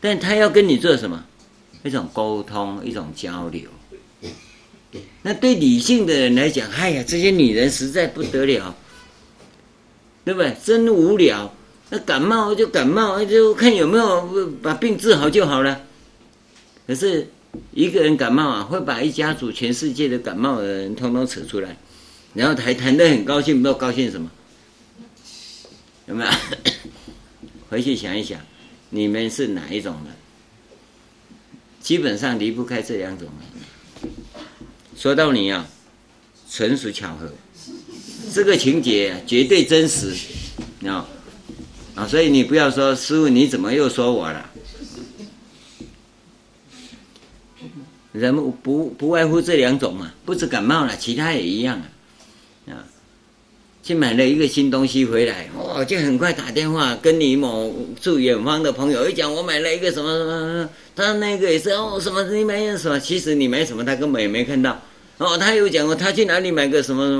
但他要跟你做什么？一种沟通，一种交流。那对理性的人来讲，哎呀，这些女人实在不得了，对不对？真无聊。那感冒就感冒，就看有没有把病治好就好了。可是一个人感冒啊，会把一家族全世界的感冒的人通通扯出来，然后还谈得很高兴，不知道高兴什么？有没有？回去想一想，你们是哪一种人？基本上离不开这两种人。说到你啊，纯属巧合，这个情节绝对真实，啊。啊，所以你不要说师傅，你怎么又说我了？人不不外乎这两种嘛，不止感冒了，其他也一样。啊，去买了一个新东西回来，哦，就很快打电话跟你某住远方的朋友一讲，我买了一个什么什么，他那个也是哦，什么你买什么？其实你买什么，他根本也没看到。哦，他又讲过他去哪里买个什么什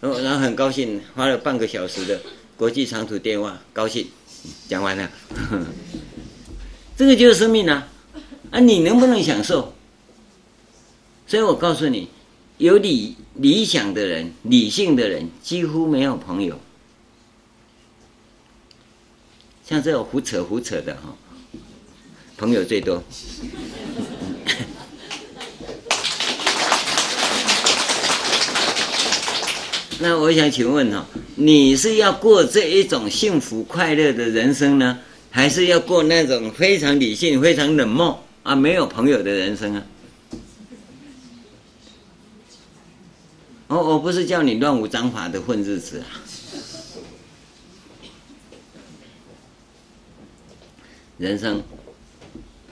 么，然后很高兴，花了半个小时的。国际长途电话，高兴，讲完了，这个就是生命啊！啊，你能不能享受？所以我告诉你，有理理想的人、理性的人，几乎没有朋友。像这种胡扯胡扯的哈，朋友最多。那我想请问哈，你是要过这一种幸福快乐的人生呢，还是要过那种非常理性、非常冷漠啊、没有朋友的人生啊？我我不是叫你乱无章法的混日子啊，人生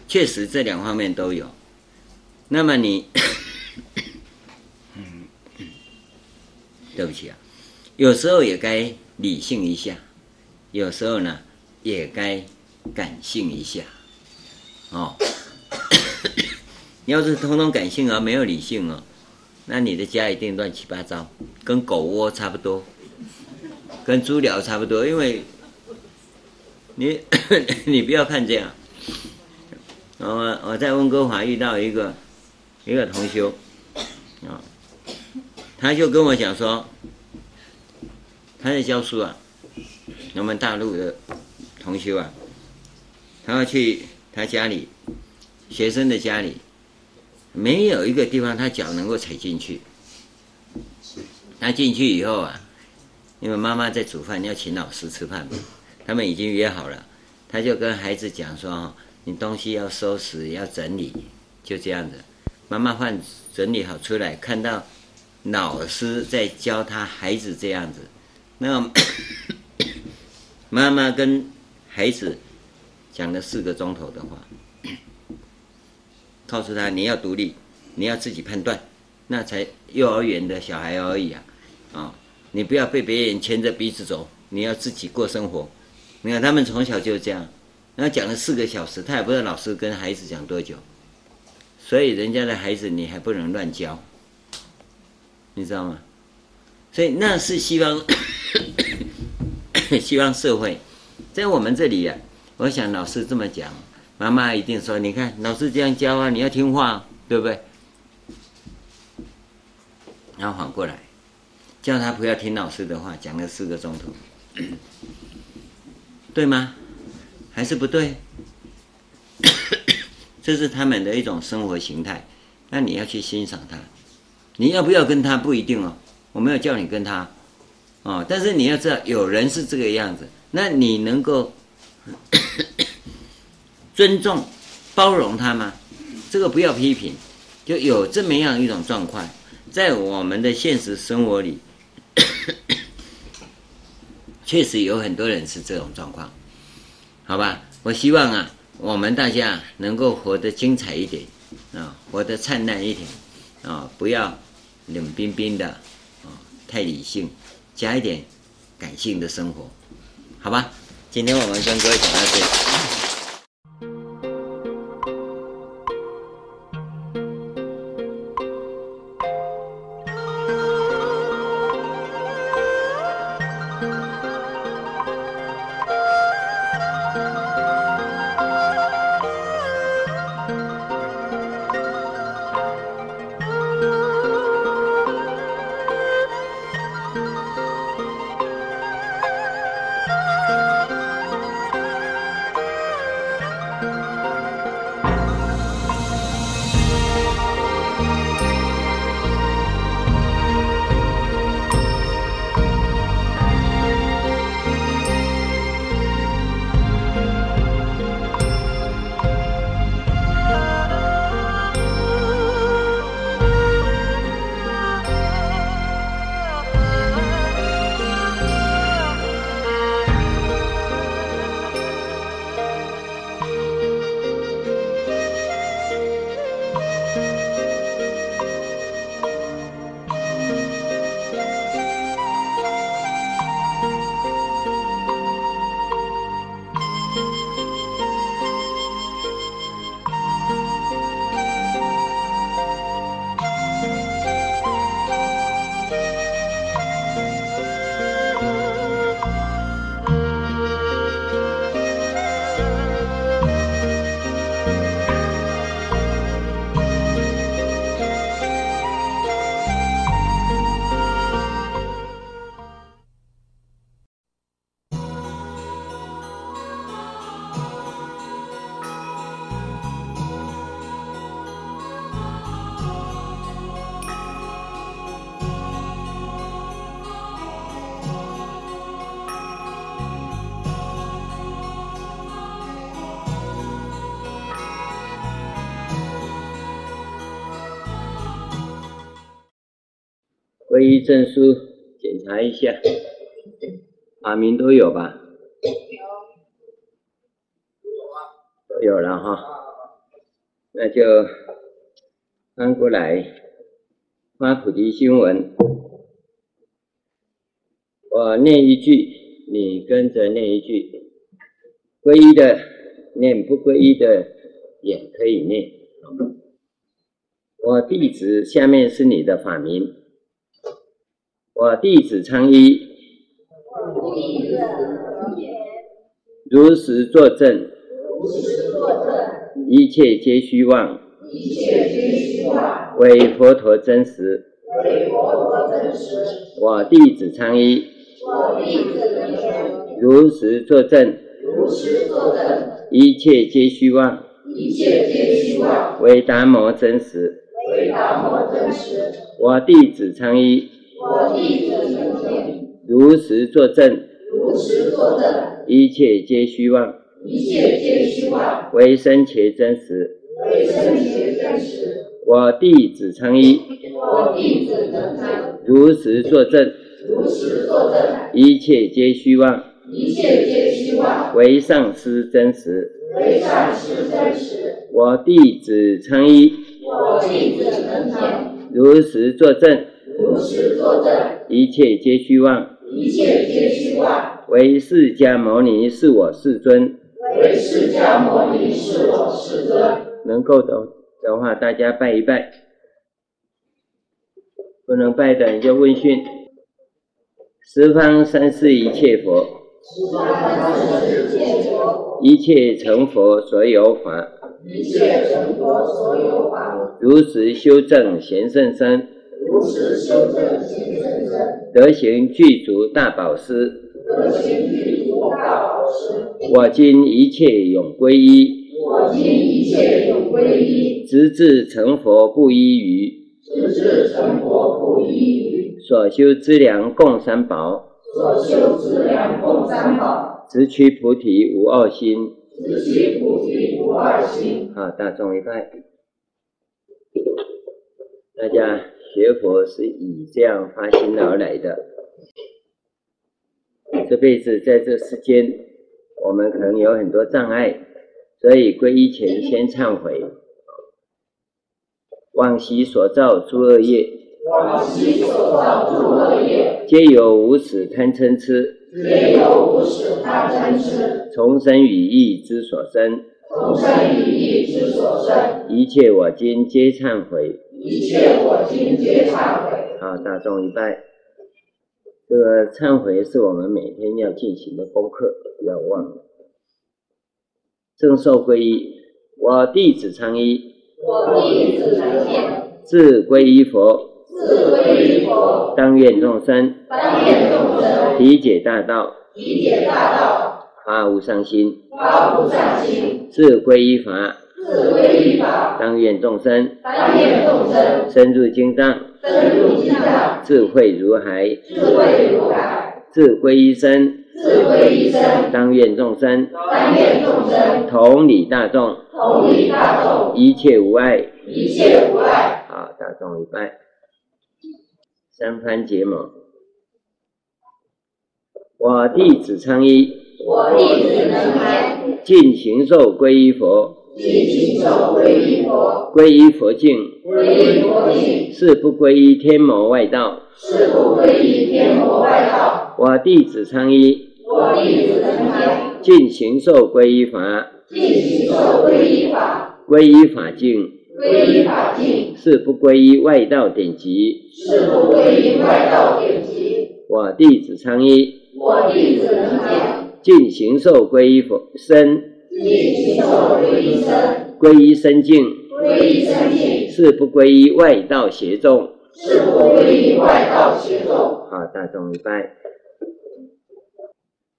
确实这两方面都有。那么你。对不起啊，有时候也该理性一下，有时候呢也该感性一下，哦。要是通通感性而没有理性哦，那你的家一定乱七八糟，跟狗窝差不多，跟猪寮差不多。因为你 你不要看这样，我我在温哥华遇到一个一个同修，啊。他就跟我讲说，他在教书啊，我们大陆的同学啊，他要去他家里，学生的家里，没有一个地方他脚能够踩进去。他进去以后啊，因为妈妈在煮饭，要请老师吃饭，他们已经约好了，他就跟孩子讲说：“哦你东西要收拾，要整理，就这样子。”妈妈饭整理好出来，看到。老师在教他孩子这样子，那 妈妈跟孩子讲了四个钟头的话，告诉他你要独立，你要自己判断，那才幼儿园的小孩而已啊，啊，你不要被别人牵着鼻子走，你要自己过生活。你看他们从小就这样，那讲了四个小时，他也不知道老师跟孩子讲多久，所以人家的孩子你还不能乱教。你知道吗？所以那是希望，希望社会在我们这里呀、啊。我想老师这么讲，妈妈一定说：“你看老师这样教啊，你要听话，对不对？”然后反过来叫他不要听老师的话，讲了四个钟头，对吗？还是不对？这是他们的一种生活形态，那你要去欣赏他。你要不要跟他不一定哦，我没有叫你跟他，哦，但是你要知道有人是这个样子，那你能够尊重、包容他吗？这个不要批评，就有这么样一种状况，在我们的现实生活里，确实有很多人是这种状况，好吧？我希望啊，我们大家能够活得精彩一点啊，活得灿烂一点啊，不要。冷冰冰的，啊，太理性，加一点感性的生活，好吧？今天我们跟各位讲到这里。皈依证书检查一下，法名都有吧？都有了哈，那就翻过来发菩提新闻，我念一句，你跟着念一句，皈依的念，不皈依的也可以念。我弟子，下面是你的法名。我弟子昌一，如实作证，一切皆虚妄，为佛陀真实。我弟子昌一，如实作证，一切皆虚妄，唯达摩真实。我弟子昌一。如实作证，如实作证，一切皆虚妄，一切皆虚妄，唯生且真实，唯生且真实。我弟子昌一，我弟子成天，如实作证，如实作证，一切皆虚妄，一切皆虚妄，唯上师真实，唯上师真实。我弟子昌一，我弟子成天，如实作证。一切皆虚妄，一切皆虚妄。唯释迦牟尼是我世尊，唯释迦牟尼是我世尊。能够的的话，大家拜一拜；不能拜的，你就问讯。十方三世一切佛，十方三世一切佛，一切成佛所有法，一切成佛所有法。如实修正贤圣身。如实德行具足大宝师，德行具足大宝师。我今一切永皈依，我今一切永皈依。直至成佛不依于，直至成佛不依于。所修之粮共三宝，所修之粮共三宝。直趋菩提无二心，直趋菩提无二心。好，大众一拜，大家。学佛是以这样发心而来的。这辈子在这世间，我们可能有很多障碍，所以皈依前先忏悔，往昔所造诸恶业，往昔所造诸恶业，皆由无始贪嗔痴，皆由无始贪嗔痴，从生语意之所生，从生语意之所生，一切我今皆忏悔。一切我今皆忏悔。好，大众一拜。这个忏悔是我们每天要进行的功课，不要忘了。正受皈依，我弟子昌一。我弟子成天。自皈依佛。自皈依佛。当愿众生。当愿众生。理解大道。理解大道。发无上心。发无上心。自皈依法。当愿众生，当愿众生，深入经藏，深入经藏，智慧如海，智慧如海，自皈依僧，自皈依僧，当愿众生，当愿众生，同理大众，同理大众，一切无碍，一切无碍。好，大众一拜，三番结盟，我弟子昌一，我弟子能开，尽行受皈依佛。尽形寿皈依佛，皈依佛境，皈依佛境，誓不皈依天魔外道，是不皈依天魔外道。我弟子参一，我弟子成天，尽形寿皈依法，尽形寿皈依法，皈依法境，皈依法境，誓不皈依外道典籍，是不皈依外道典籍。我弟子参一，我弟子成天，尽形寿皈依佛僧。尽形寿皈依身，归依僧境，皈依僧境，是不归依外道邪众，是不归依外道邪众。好，大众一拜。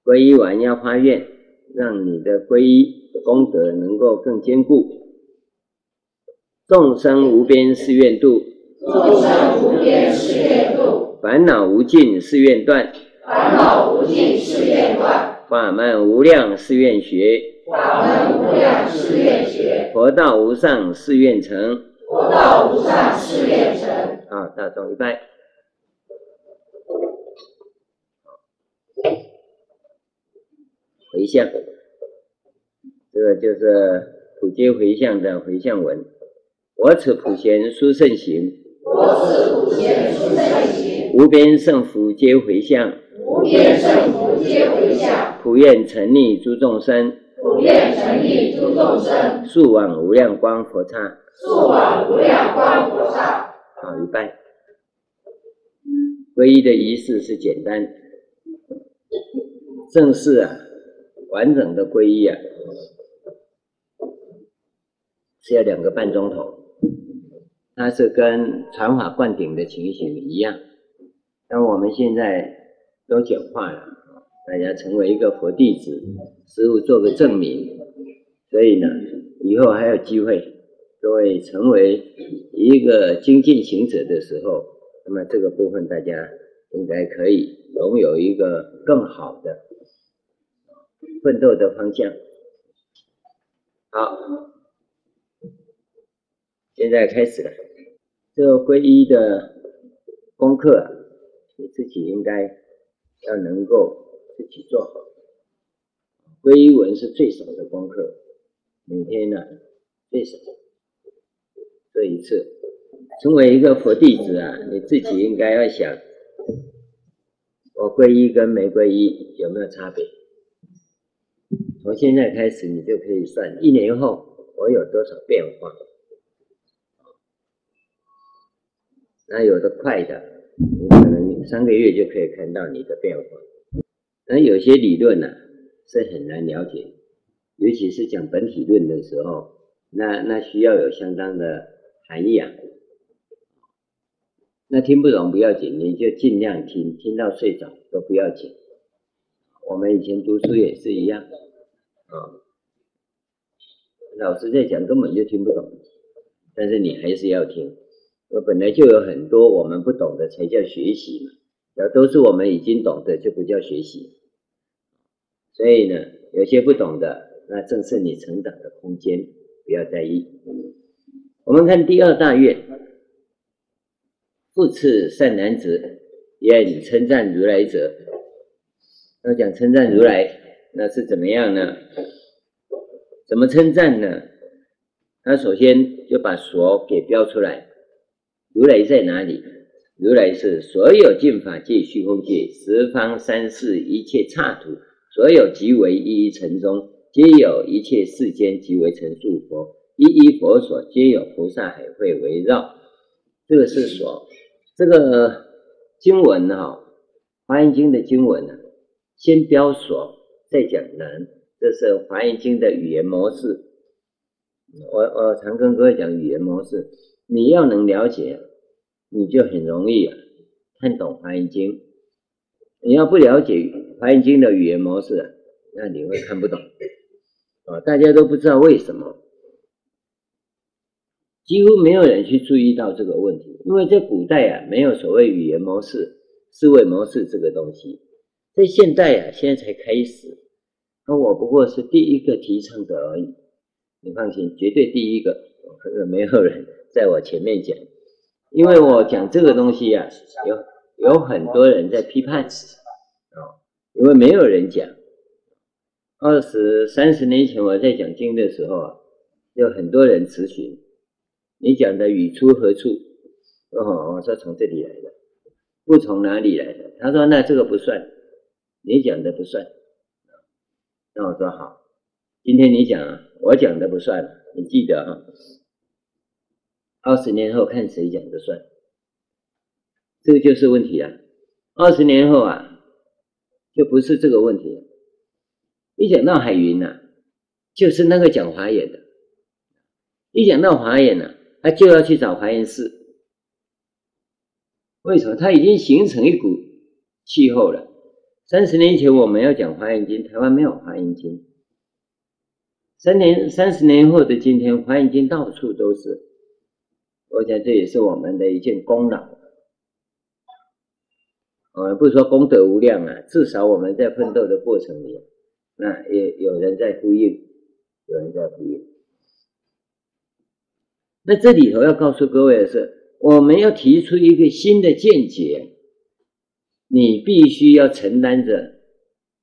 皈依完要发愿，让你的皈依功德能够更坚固。众生无边誓愿度，众生无边誓愿度。烦恼无尽誓愿断，烦恼无尽誓愿断。法门无量誓愿学。法门无量誓愿学，佛道无上誓愿成。佛道无上誓愿成。啊，大众一拜。回向，这个就是普皆回向的回向文。我此普贤殊胜行，我此普贤殊胜行，无边胜福皆回向，无边胜福皆回向，普愿成利诸众生。普愿诚意诸众生，速往无量光佛刹，速往无量光佛刹。好，一拜。皈依的仪式是简单，正式啊，完整的皈依啊，是要两个半钟头。它是跟传法灌顶的情形一样，但我们现在都简化了，大家成为一个佛弟子，师傅做个证明，所以呢，以后还有机会，各位成为一个精进行者的时候，那么这个部分大家应该可以拥有一个更好的奋斗的方向。好。现在开始了，这个皈依的功课啊，你自己应该要能够自己做好。皈依文是最少的功课，每天呢最少做一次。成为一个佛弟子啊，你自己应该要想，我皈依跟没皈依有没有差别？从现在开始，你就可以算一年后我有多少变化。那有的快的，你可能三个月就可以看到你的变化。那有些理论呢、是很难了解，尤其是讲本体论的时候，那那需要有相当的涵养。那听不懂不要紧，你就尽量听，听到睡着都不要紧。我们以前读书也是一样，啊，老师在讲根本就听不懂，但是你还是要听。我本来就有很多我们不懂的，才叫学习嘛。要都是我们已经懂的，就不叫学习。所以呢，有些不懂的，那正是你成长的空间，不要在意。我们看第二大愿，复次善男子，愿称赞如来者。要讲称赞如来，那是怎么样呢？怎么称赞呢？他首先就把所给标出来。如来在哪里？如来是所有净法界、虚空界、十方三世一切刹土，所有即为一一尘中，皆有一切世间即为成数佛，一一佛所皆有菩萨海会围绕。这个是所。这个经文哈、哦，《华严经》的经文呢，先标所，再讲人，这是《华严经》的语言模式。我我常跟各位讲语言模式，你要能了解。你就很容易啊看懂《华严经》。你要不了解《华严经》的语言模式，那你会看不懂啊！大家都不知道为什么，几乎没有人去注意到这个问题。因为在古代啊，没有所谓语言模式、思维模式这个东西。在现代啊，现在才开始。那我不过是第一个提倡者而已。你放心，绝对第一个，没有人在我前面讲。因为我讲这个东西啊，有有很多人在批判，因为没有人讲。二十三十年前我在讲经的时候啊，有很多人咨询，你讲的语出何处？哦，我说从这里来的，不从哪里来的？他说那这个不算，你讲的不算。那我说好，今天你讲啊，我讲的不算，你记得啊。二十年后看谁讲的算，这个就是问题啊！二十年后啊，就不是这个问题了。一讲到海云呐，就是那个讲华严的；一讲到华严呢，他就要去找华严寺。为什么？他已经形成一股气候了。三十年前我们要讲华严经，台湾没有华严经。三年、三十年后的今天，华严经到处都是。我想这也是我们的一件功劳。我们不是说功德无量啊，至少我们在奋斗的过程里，那也有人在呼应，有人在呼应。那这里头要告诉各位的是，我们要提出一个新的见解，你必须要承担着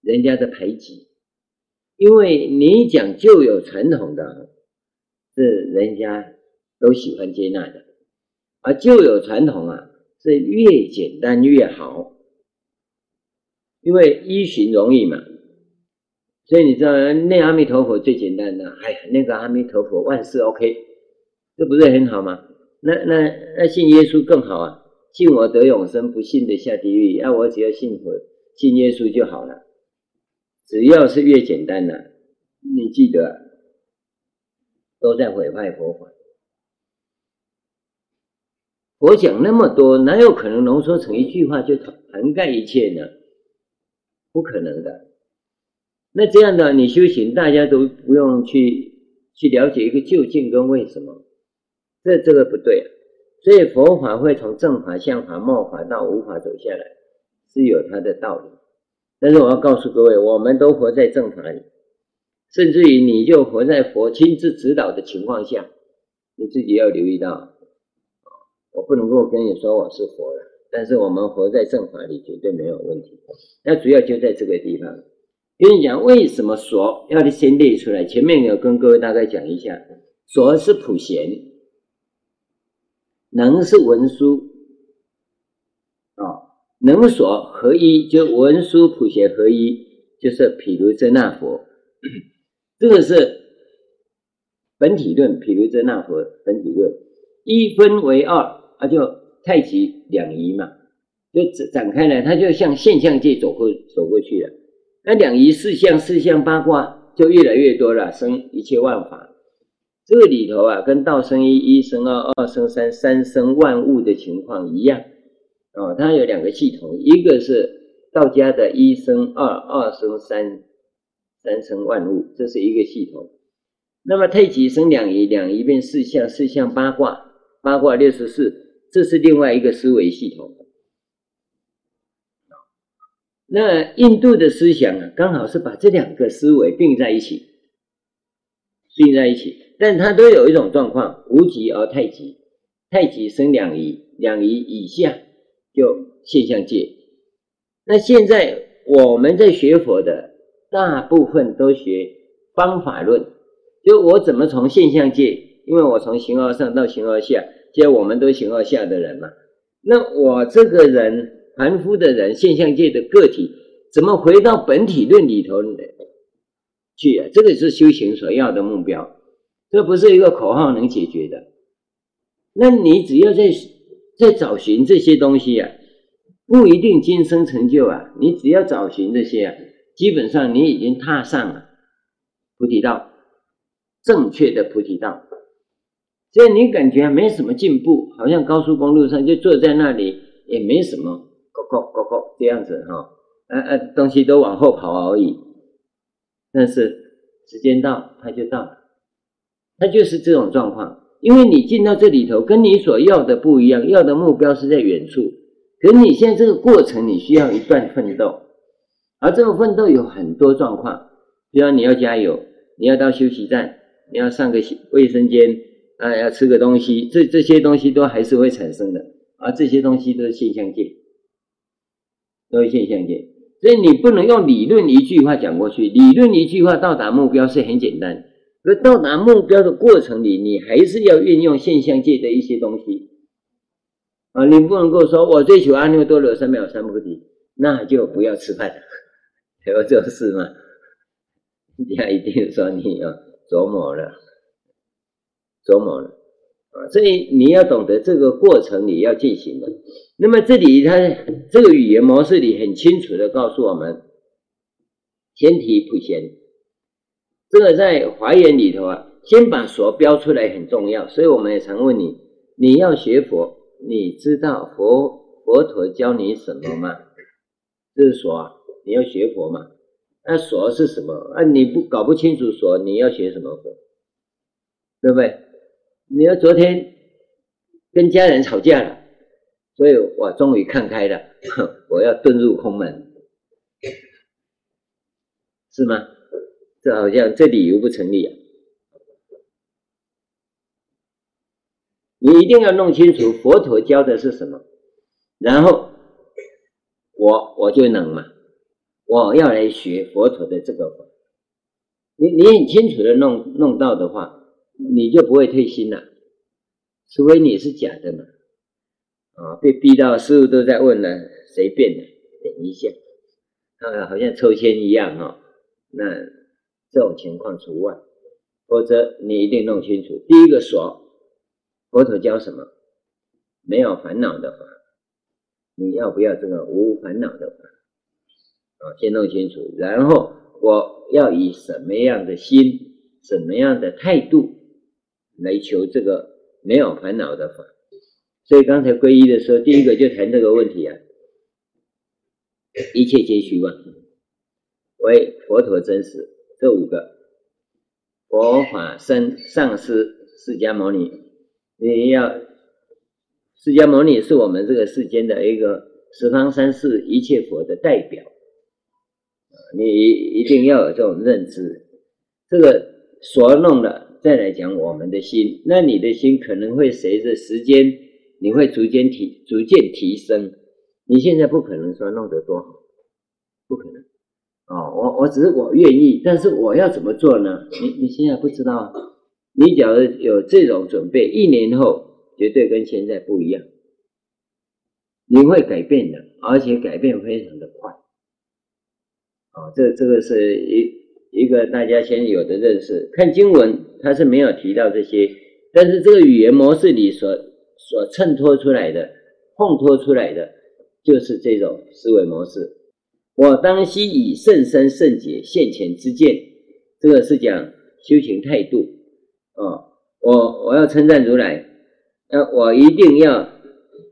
人家的排挤，因为你讲旧有传统的，是人家都喜欢接纳的，而旧有传统啊，是越简单越好，因为依循容易嘛。所以你知道，念阿弥陀佛最简单的，哎呀，那个阿弥陀佛万事 OK，这不是很好吗？那那那信耶稣更好啊，信我得永生，不信的下地狱。那、啊、我只要信佛，信耶稣就好了。只要是越简单的，你记得，都在毁坏佛法。我讲那么多，哪有可能浓缩成一句话就涵盖一切呢？不可能的。那这样的你修行，大家都不用去去了解一个究竟跟为什么，这这个不对啊。所以佛法会从正法、相法、末法到无法走下来，是有它的道理。但是我要告诉各位，我们都活在正法里，甚至于你就活在佛亲自指导的情况下，你自己要留意到，我不能够跟你说我是佛了，但是我们活在正法里绝对没有问题。那主要就在这个地方。跟你讲，为什么所要先列出来？前面有跟各位大概讲一下，所是普贤，能是文殊，啊、能所合一，就文殊普贤合一，就是毗卢遮那佛。这个是本体论，毗卢遮那佛本体论，一分为二，它就太极两仪嘛，就展展开来，它就向现象界走过走过去了。那两仪四象、四象八卦就越来越多了，生一切万法。这里头啊，跟道生一，一生二，二生三，三生万物的情况一样。哦，它有两个系统，一个是道家的一生二，二生三，三生万物，这是一个系统。那么太极生两仪，两仪变四象，四象八卦，八卦六十四，这是另外一个思维系统。那印度的思想啊，刚好是把这两个思维并在一起，并在一起，但它都有一种状况：无极而太极，太极生两仪，两仪以下就现象界。那现在我们在学佛的大部分都学方法论，就我怎么从现象界，因为我从形而上到形而下，既然我们都形而下的人嘛，那我这个人。凡夫的人，现象界的个体，怎么回到本体论里头去啊？这个是修行所要的目标，这不是一个口号能解决的。那你只要在在找寻这些东西啊，不一定今生成就啊。你只要找寻这些啊，基本上你已经踏上了菩提道，正确的菩提道。所以你感觉没什么进步，好像高速公路上就坐在那里也没什么。go go go 这样子哈，呃呃，东西都往后跑而已。但是时间到，它就到了，它就是这种状况。因为你进到这里头，跟你所要的不一样，要的目标是在远处。可你现在这个过程，你需要一段奋斗，而这个奋斗有很多状况，比如你要加油，你要到休息站，你要上个卫生间，啊，要吃个东西，这这些东西都还是会产生的，而这些东西都是现象界。都是现象界，所以你不能用理论一句话讲过去。理论一句话到达目标是很简单，可到达目标的过程里，你还是要运用现象界的一些东西啊！你不能够说我追求阿耨多罗三藐三菩提，那就不要吃饭了，有这种事吗？人家一定说你要琢磨了，琢磨了。啊，所以你要懂得这个过程你要进行的。那么这里它这个语言模式里很清楚的告诉我们，先提普贤，这个在华严里头啊，先把所标出来很重要。所以我们也常问你，你要学佛，你知道佛佛陀教你什么吗？这是所啊，你要学佛嘛？那所是什么？啊，你不搞不清楚所，你要学什么佛？对不对？你要昨天跟家人吵架了，所以我终于看开了，我要遁入空门，是吗？这好像这理由不成立啊！你一定要弄清楚佛陀教的是什么，然后我我就能嘛，我要来学佛陀的这个法，你你很清楚的弄弄到的话，你就不会退心了，除非你是假的嘛。啊，被逼到师父都在问了，谁变的？等一下，啊，好像抽签一样哈、哦。那这种情况除外，否则你一定弄清楚。第一个锁，佛陀教什么？没有烦恼的法。你要不要这个无烦恼的法？啊，先弄清楚，然后我要以什么样的心、什么样的态度来求这个没有烦恼的法。所以刚才皈依的时候，第一个就谈这个问题啊，一切皆虚妄，唯佛陀真实。这五个佛法僧上师释迦牟尼，你要释迦牟尼是我们这个世间的一个十方三世一切佛的代表，你一定要有这种认知。这个所弄的，再来讲我们的心，那你的心可能会随着时间。你会逐渐提，逐渐提升。你现在不可能说弄得多好，不可能。哦，我我只是我愿意，但是我要怎么做呢？你你现在不知道。你假如有这种准备，一年后绝对跟现在不一样。你会改变的，而且改变非常的快。哦，这这个是一一个大家先有的认识。看经文，他是没有提到这些，但是这个语言模式里所。所衬托出来的、烘托出来的，就是这种思维模式。我当悉以甚深甚解现前之见，这个是讲修行态度。哦，我我要称赞如来，那我一定要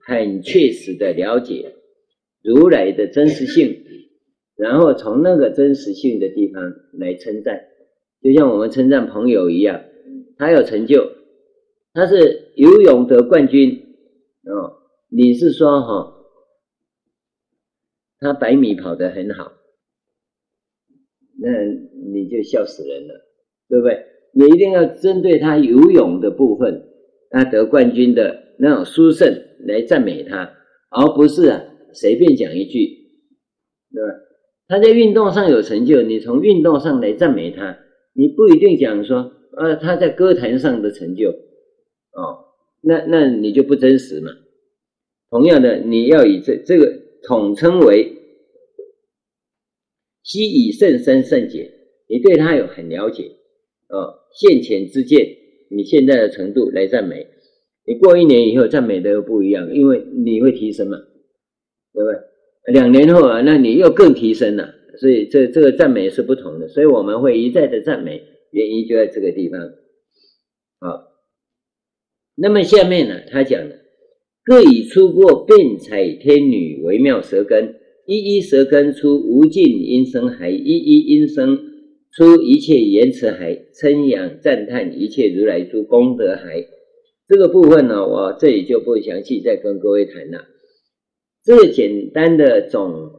很确实的了解如来的真实性，然后从那个真实性的地方来称赞，就像我们称赞朋友一样，他有成就。他是游泳得冠军哦，你是说哈，他百米跑得很好，那你就笑死人了，对不对？你一定要针对他游泳的部分，他得冠军的那种殊胜来赞美他，而不是啊随便讲一句，对吧？他在运动上有成就，你从运动上来赞美他，你不一定讲说，呃，他在歌坛上的成就。哦，那那你就不真实嘛。同样的，你要以这这个统称为悉以甚深甚解，你对他有很了解哦，现前之见，你现在的程度来赞美。你过一年以后赞美的又不一样，因为你会提升嘛，对不对？两年后啊，那你又更提升了，所以这这个赞美是不同的。所以我们会一再的赞美，原因就在这个地方，好、那么下面呢，他讲了，各以出过辩采天女微妙舌根，一一舌根出无尽音声海，一一音声出一切言辞海，称扬赞叹一切如来诸功德海。这个部分呢，我这里就不详细再跟各位谈了。这个简单的总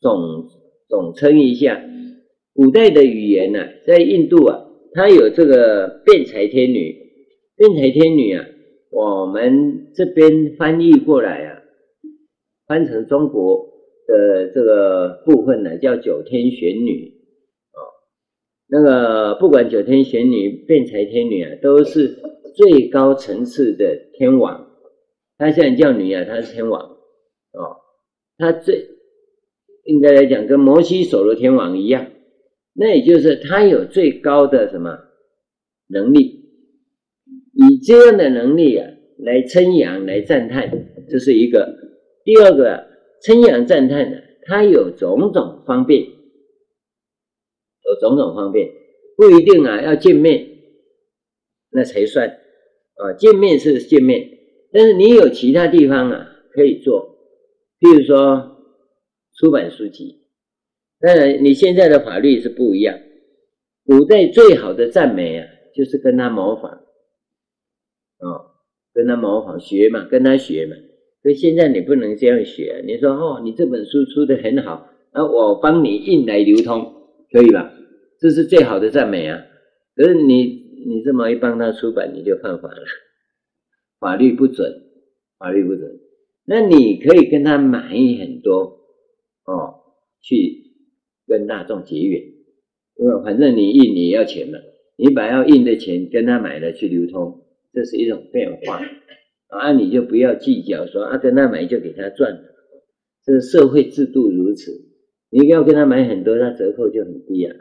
总总称一下，古代的语言呢，在印度啊，它有这个辩才天女，辩才天女啊。我们这边翻译过来啊，翻成中国的这个部分呢，叫九天玄女啊。那个不管九天玄女、辩才天女啊，都是最高层次的天王。他现在叫女啊，她是天王哦。他最应该来讲，跟摩西首罗天王一样，那也就是他有最高的什么能力。以这样的能力啊，来称扬、来赞叹，这是一个。第二个、称扬赞叹呢，他有种种方便，有种种方便，不一定啊要见面，那才算啊。见面是见面，但是你有其他地方啊可以做，譬如说出版书籍。当然，你现在的法律是不一样。古代最好的赞美啊，就是跟他模仿。哦，跟他模仿学嘛，跟他学嘛。所以现在你不能这样学。你说哦，你这本书出的很好，那我帮你印来流通，可以吧？这是最好的赞美啊。可是你你这么一帮他出版，你就犯法了，法律不准，法律不准。那你可以跟他买很多哦，去跟大众结缘。因为反正你印你也要钱嘛，你把要印的钱跟他买了去流通，这是一种变化。啊，你就不要计较说啊跟他买就给他赚，这是社会制度如此，你要跟他买很多，他折扣就很低啊，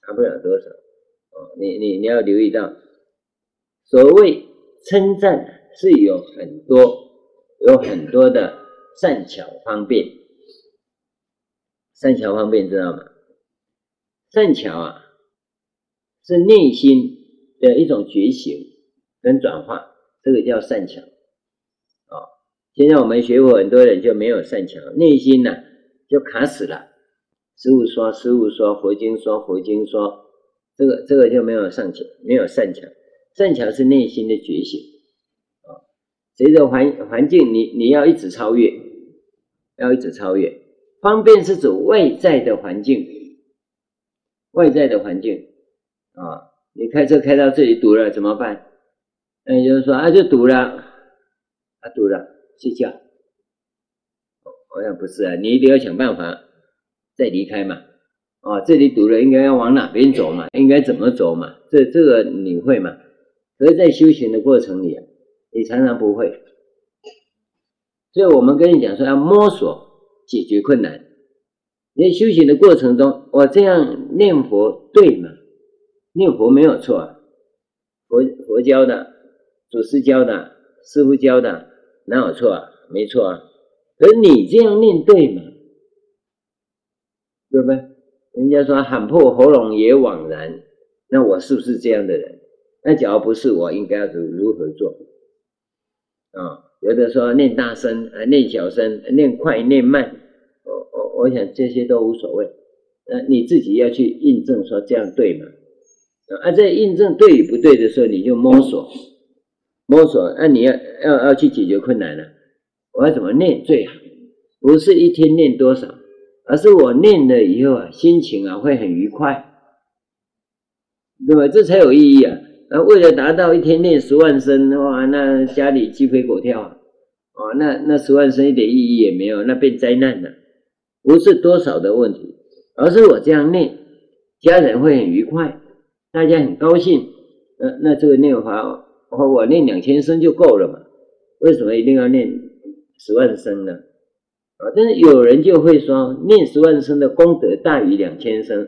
差不了多少。哦，你你你要留意到，所谓称赞是有很多有很多的善巧方便，善巧方便知道吗？善巧啊，是内心的一种觉醒跟转化，这个叫善巧啊。现在我们学佛，很多人就没有善巧，内心呢就卡死了。师傅说，师傅说，佛经说，佛经说，这个这个就没有善巧，没有善巧。善巧是内心的觉醒啊。随着环环境，你你要一直超越，要一直超越。方便是指外在的环境。外在的环境啊，你开车开到这里堵了怎么办？那有人说啊，就堵了，啊堵了，睡觉。好像不是啊，你一定要想办法再离开嘛。啊，这里堵了，应该要往哪边走嘛？应该怎么走嘛？这这个你会嘛？可是在修行的过程里啊，你常常不会。所以我们跟你讲说要摸索解决困难。在修行的过程中，我这样念佛对吗？念佛没有错啊，佛佛教的，祖师教的，师傅教的，哪有错啊？没错啊。而你这样念对吗？对不对？人家说喊破喉咙也枉然，那我是不是这样的人？那假如不是，我应该要如如何做？啊，有的说念大声，啊，念小声，念快念慢。我我我想这些都无所谓，呃，你自己要去印证说这样对吗？啊，在印证对与不对的时候，你就摸索，摸索。那、啊、你要要要去解决困难了，我要怎么念最好？不是一天念多少，而是我念了以后啊，心情啊会很愉快，对吧？这才有意义啊！那，为了达到一天念十万声，的话，那家里鸡飞狗跳啊！哦，那那十万声一点意义也没有，那变灾难了。不是多少的问题，而是我这样念，家人会很愉快，大家很高兴。那那这个念法，我我念两千声就够了嘛？为什么一定要念十万声呢？啊，但是有人就会说，念十万声的功德大于两千声，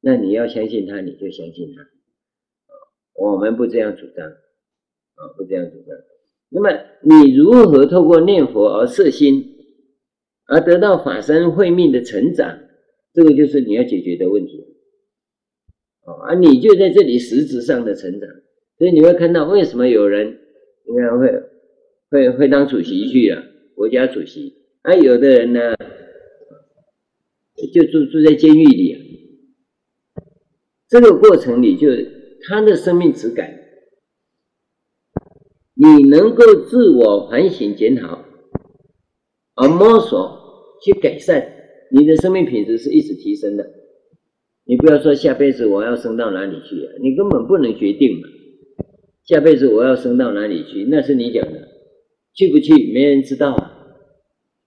那你要相信他，你就相信他。我们不这样主张，啊，不这样主张。那么你如何透过念佛而摄心？而得到法身慧命的成长，这个就是你要解决的问题。啊，你就在这里实质上的成长，所以你会看到为什么有人应该会会会当主席去了，国家主席，而有的人呢，就住住在监狱里。这个过程里，就他的生命质感，你能够自我反省检讨，而摸索。去改善你的生命品质是一直提升的，你不要说下辈子我要升到哪里去啊，你根本不能决定嘛。下辈子我要升到哪里去，那是你讲的，去不去没人知道啊。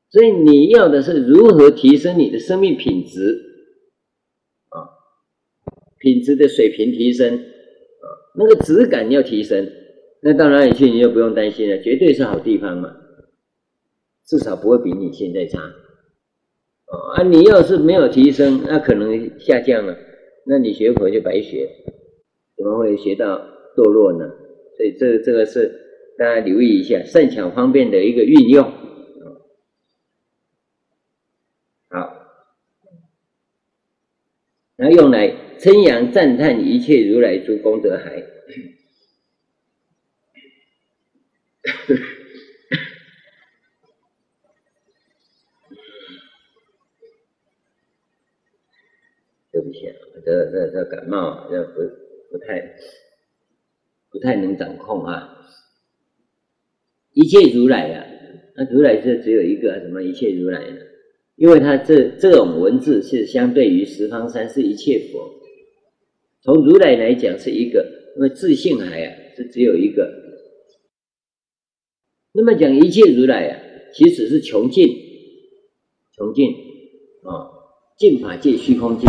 所以你要的是如何提升你的生命品质啊，品质的水平提升那个质感要提升，那到哪里去你就不用担心了，绝对是好地方嘛，至少不会比你现在差。啊，你要是没有提升，那可能下降了，那你学佛就白学，怎么会学到堕落呢？所以这这个是大家留意一下善巧方便的一个运用。好，然后用来称扬赞叹一切如来诸功德海。对不起啊这这这感冒，这不不太不太能掌控啊！一切如来啊，那如来是只有一个什么一切如来呢？因为他这这种文字是相对于十方三世一切佛，从如来来讲是一个，那么自信海啊是只有一个。那么讲一切如来啊，其实是穷尽，穷尽啊，尽法界、虚空界。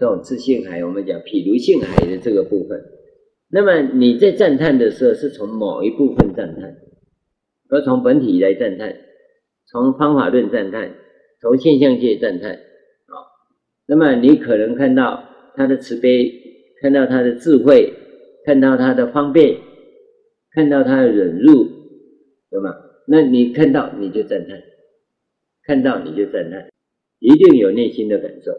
这种自信海，我们讲譬如性海的这个部分。那么你在赞叹的时候，是从某一部分赞叹，而从本体来赞叹，从方法论赞叹，从现象界赞叹。啊，那么你可能看到他的慈悲，看到他的智慧，看到他的方便，看到他的忍辱，对吗？那你看到你就赞叹，看到你就赞叹，一定有内心的感受。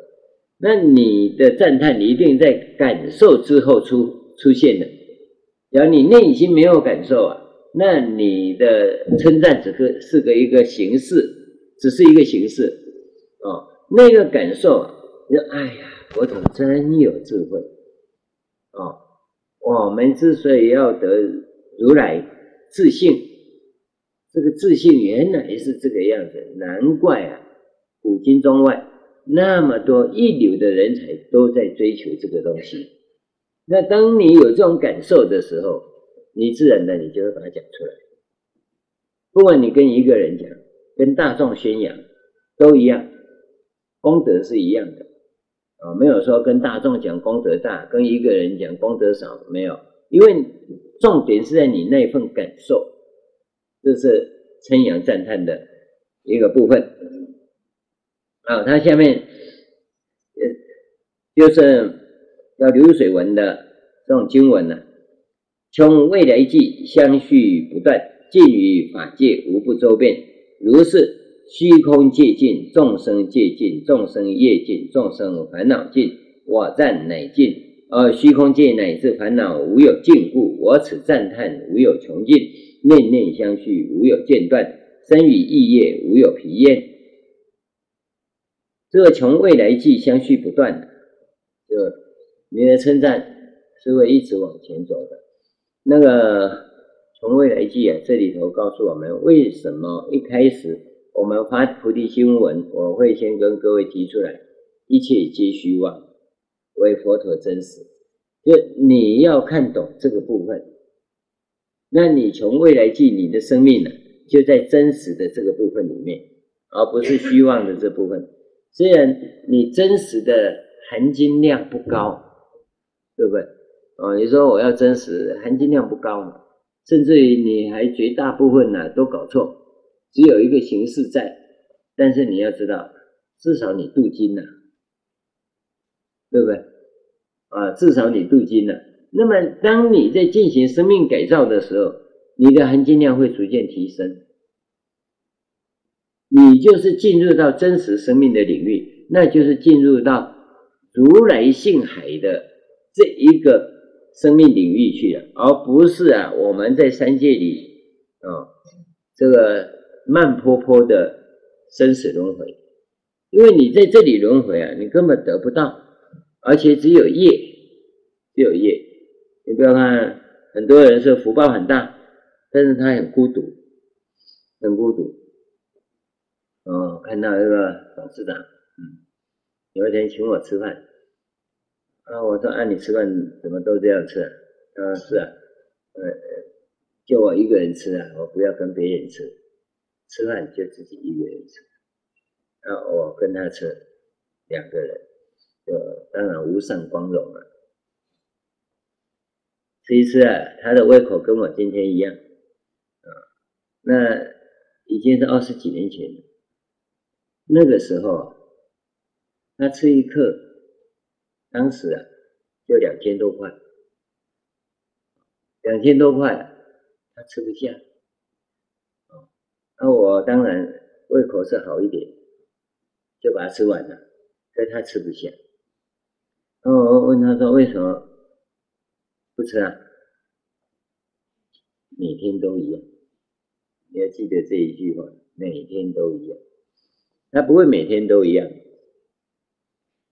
那你的赞叹，你一定在感受之后出出现的。假如你内心没有感受啊，那你的称赞只是是个一个形式，只是一个形式哦。那个感受啊，你说哎呀，佛陀真有智慧哦。我们之所以要得如来自性，这个自性原来是这个样子，难怪啊，古今中外。那么多一流的人才都在追求这个东西，那当你有这种感受的时候，你自然的你就会把它讲出来。不管你跟一个人讲，跟大众宣扬，都一样，功德是一样的啊，没有说跟大众讲功德大，跟一个人讲功德少，没有，因为重点是在你那份感受，这是称扬赞叹的一个部分。啊，它下面呃，就是要流水文的这种经文呢、啊，穷未来际相续不断，尽于法界无不周遍。如是虚空界尽，众生界尽，众生业尽，众生烦恼尽，我赞乃尽。而虚空界乃至烦恼无有尽故，我此赞叹无有穷尽，念念相续无有间断，身语意业无有疲厌。这个穷未来际相续不断的，就你的称赞是会一直往前走的。那个从未来际啊，这里头告诉我们，为什么一开始我们发菩提心文，我会先跟各位提出来，一切皆虚妄，唯佛陀真实。就你要看懂这个部分，那你从未来记，你的生命呢，就在真实的这个部分里面，而不是虚妄的这部分。虽然你真实的含金量不高，对不对？哦，你说我要真实，含金量不高，甚至于你还绝大部分呢都搞错，只有一个形式在。但是你要知道，至少你镀金了，对不对？啊，至少你镀金了。那么当你在进行生命改造的时候，你的含金量会逐渐提升。你就是进入到真实生命的领域，那就是进入到如来性海的这一个生命领域去了，而不是啊我们在三界里啊这个慢坡坡的生死轮回，因为你在这里轮回啊，你根本得不到，而且只有业，只有业。你不要看很多人说福报很大，但是他很孤独，很孤独。哦，看到一个董事长，嗯，有一天请我吃饭，啊，我说按、啊、你吃饭怎么都这样吃啊？他说是啊，呃，就我一个人吃啊，我不要跟别人吃，吃饭就自己一个人吃，那，我跟他吃，两个人，就当然无上光荣了。吃一吃啊，他的胃口跟我今天一样，啊，那已经是二十几年前。那个时候啊，他吃一克，当时啊，就两千多块，两千多块，他吃不下，那我当然胃口是好一点，就把它吃完了，可他吃不下，然后我问他说为什么不吃啊？每天都一样，你要记得这一句话，每天都一样。他不会每天都一样，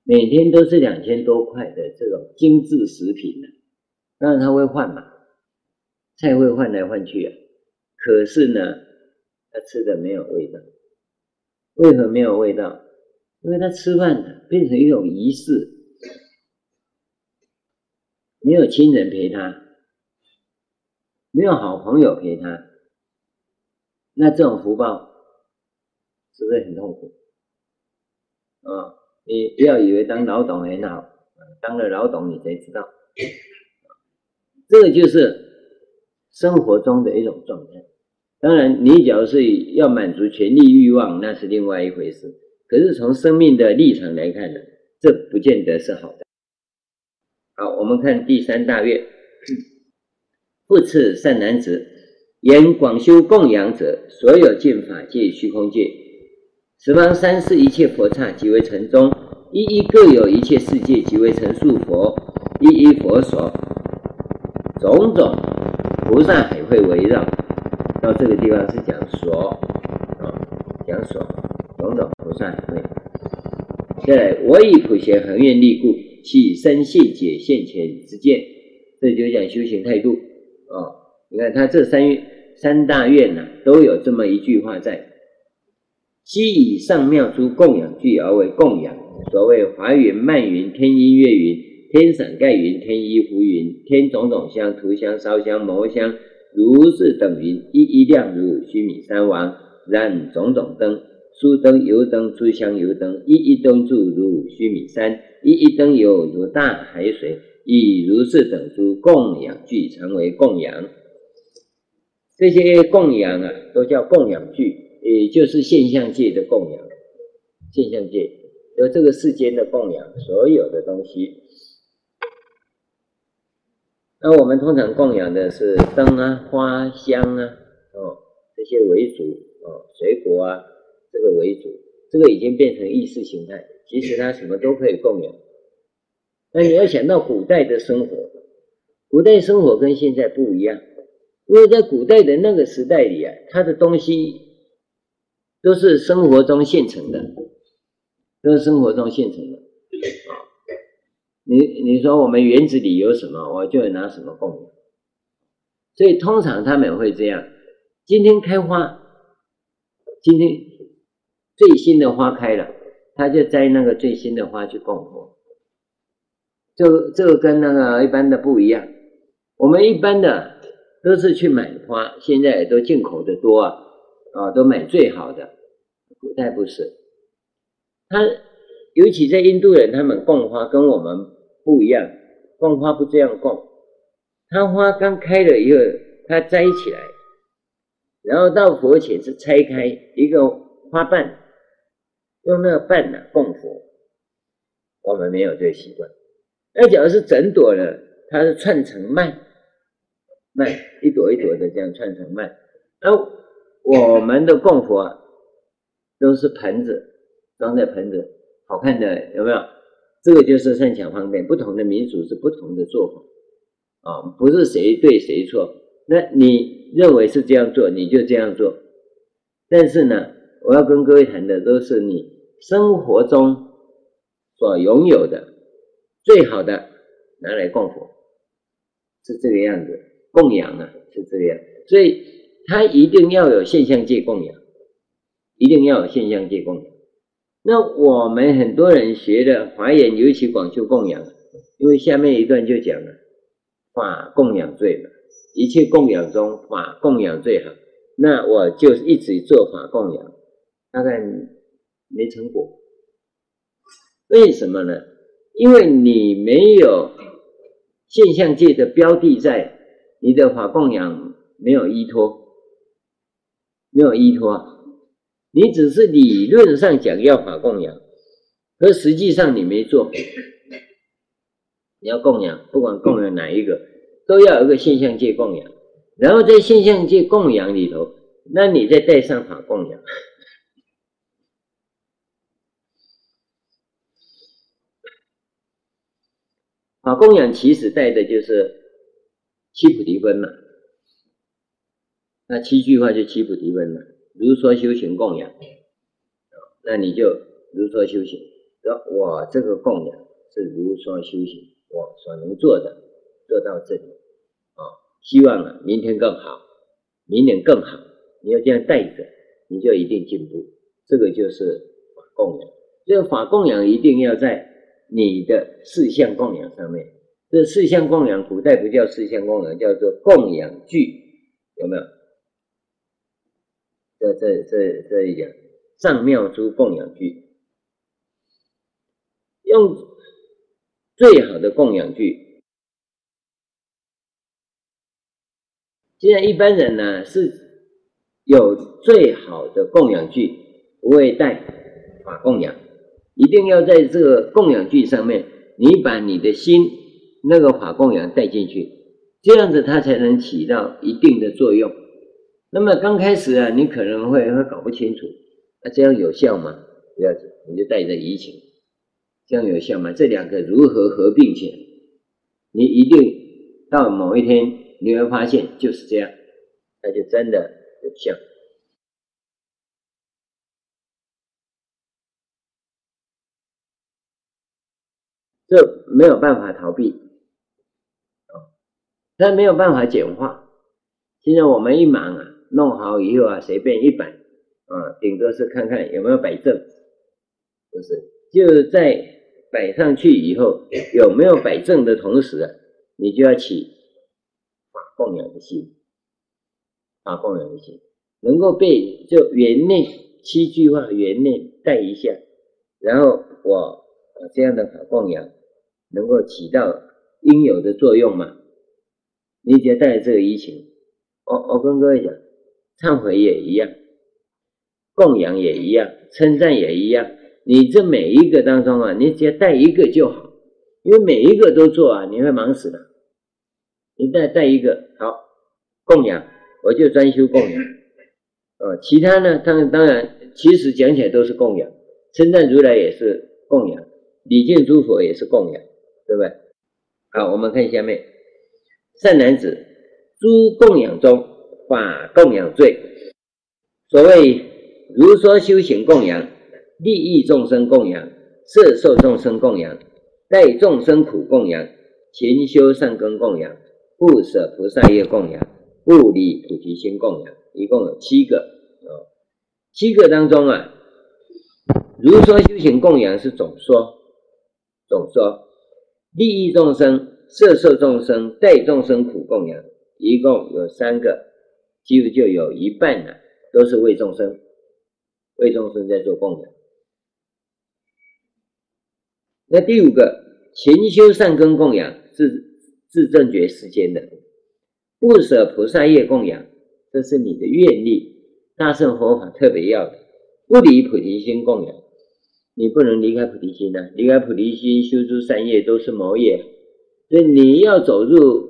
每天都是两千多块的这种精致食品呢。当然他会换嘛，菜会换来换去啊。可是呢，他吃的没有味道。为何没有味道？因为他吃饭变成一种仪式，没有亲人陪他，没有好朋友陪他，那这种福报。是不是很痛苦？啊、你不要以为当老董很好，当了老董你才知道，这个就是生活中的一种状态。当然，你假如是要满足权力欲望，那是另外一回事。可是从生命的立场来看呢，这不见得是好的。好，我们看第三大愿，不次善男子，言广修供养者，所有见法界、虚空界，十方三世一切佛刹即为城中，一一各有一切世界即为成数佛，一一佛所，种种菩萨海会围绕。到这个地方是讲所，啊，讲所，种种菩萨海会。再来，我以普贤恒愿力故，起深信解现前之见，这就讲修行态度啊。你看他这三愿三大愿呢、都有这么一句话在：昔以上妙诸供养具而为供养。所谓华云、漫云、天音乐云、天伞盖云、天衣浮云、天种种香、涂香、烧香、摩香，如是等云，一一亮如须弥山王，燃种种灯。酥灯、油灯、诸香油灯，一一灯柱如须弥山，一一灯油如大海水，以如是等诸供养具，成为供养。这些供养啊，都叫供养具，也就是现象界的供养。现象界有这个世间的供养，所有的东西。那我们通常供养的是灯啊、花香啊，哦，这些为主哦，水果啊。这个为主，这个已经变成意识形态。其实它什么都可以供养。那你要想到古代的生活，古代生活跟现在不一样，因为在古代的那个时代里啊，它的东西都是生活中现成的，都是生活中现成的啊。你你说我们园子里有什么，我就拿什么供。所以通常他们会这样：今天开花，今天。最新的花开了，他就摘那个最新的花去供佛。这个、这个跟那个一般的不一样。我们一般的都是去买花，现在都进口的多啊，啊，都买最好的。古代不是，他尤其在印度人，他们供花跟我们不一样，供花不这样供。他花刚开了以后，他摘起来，然后到佛前是拆开一个花瓣。用那个瓣呢供佛，我们没有这个习惯。那假如是整朵的，它是串成蔓，蔓一朵一朵的这样串成蔓。那我们的供佛啊，都是盆子装在盆子，好看的有没有？这个就是善巧方便。不同的民族是不同的做法啊，不是谁对谁错。那你认为是这样做，你就这样做。但是呢，我要跟各位谈的都是你。生活中所拥有的最好的拿来供佛，是这个样子，供养啊是这个样，所以它一定要有现象界供养，一定要有现象界供养。那我们很多人学的华严，尤其广修供养，因为下面一段就讲了法供养最嘛，一切供养中法供养最好，那我就一直做法供养，大概。没成果，为什么呢？因为你没有现象界的标的在，你的法供养没有依托，没有依托，你只是理论上讲要法供养，可实际上你没做。你要供养，不管供养哪一个，都要有个现象界供养，然后在现象界供养里头，那你再带上法供养。法供养其实带的就是七菩提分嘛，那七句话就七菩提分嘛。如说修行供养，那你就如说修行，说我这个供养是如说修行，我所能做的做到这里啊，希望啊明天更好，明年更好，你要这样带着，你就一定进步。这个就是法供养，这个法供养一定要在。你的四项供养上面，这四项供养，古代不叫四项供养，叫做供养具，有没有？这这这这一讲，上妙珠供养具，用最好的供养具。现在一般人呢是有最好的供养具，不会带法供养，一定要在这个供养具上面，你把你的心那个法供养带进去，这样子它才能起到一定的作用。那么刚开始啊，你可能会会搞不清楚，那、这样有效吗？不要紧，你就带着疑情，这样有效吗？这两个如何合并起来？你一定到某一天你会发现就是这样，那就真的有效。这没有办法逃避，啊，它没有办法简化。现在我们一忙啊，弄好以后啊，随便一摆，啊，顶多是看看有没有摆正，不是？就在摆上去以后，有没有摆正的同时啊，你就要起法供养的心，法供养的心，能够被就圆念七句话圆念带一下，然后我这样的法供养。能够起到应有的作用吗？你只要带这个疫情，我我跟各位讲，忏悔也一样，供养也一样，称赞也一样。你这每一个当中啊，你只要带一个就好，因为每一个都做啊，你会忙死的。你带带一个好供养，我就专修供养。哦，其他呢，当然当然，其实讲起来都是供养，称赞如来也是供养，礼敬诸佛也是供养。对不对？好，我们看下面，善男子，诸供养中，法供养罪。所谓如说修行供养，利益众生供养，摄受众生供养，代众生苦供养，勤修善根供养，不舍菩萨业供养，不离菩提心供养，一共有七个啊。七个当中啊，如说修行供养是总说，总说。利益众生、摄受众生、代众生苦供养，一共有三个，几乎就有一半了，都是为众生，为众生在做供养。那第五个，勤修善根供养，是自正觉世间的，不舍菩萨业供养，这是你的愿力，大乘佛法特别要的，不离菩提心供养。你不能离开菩提心呐、啊，离开菩提心修诸善业都是魔业，所以你要走入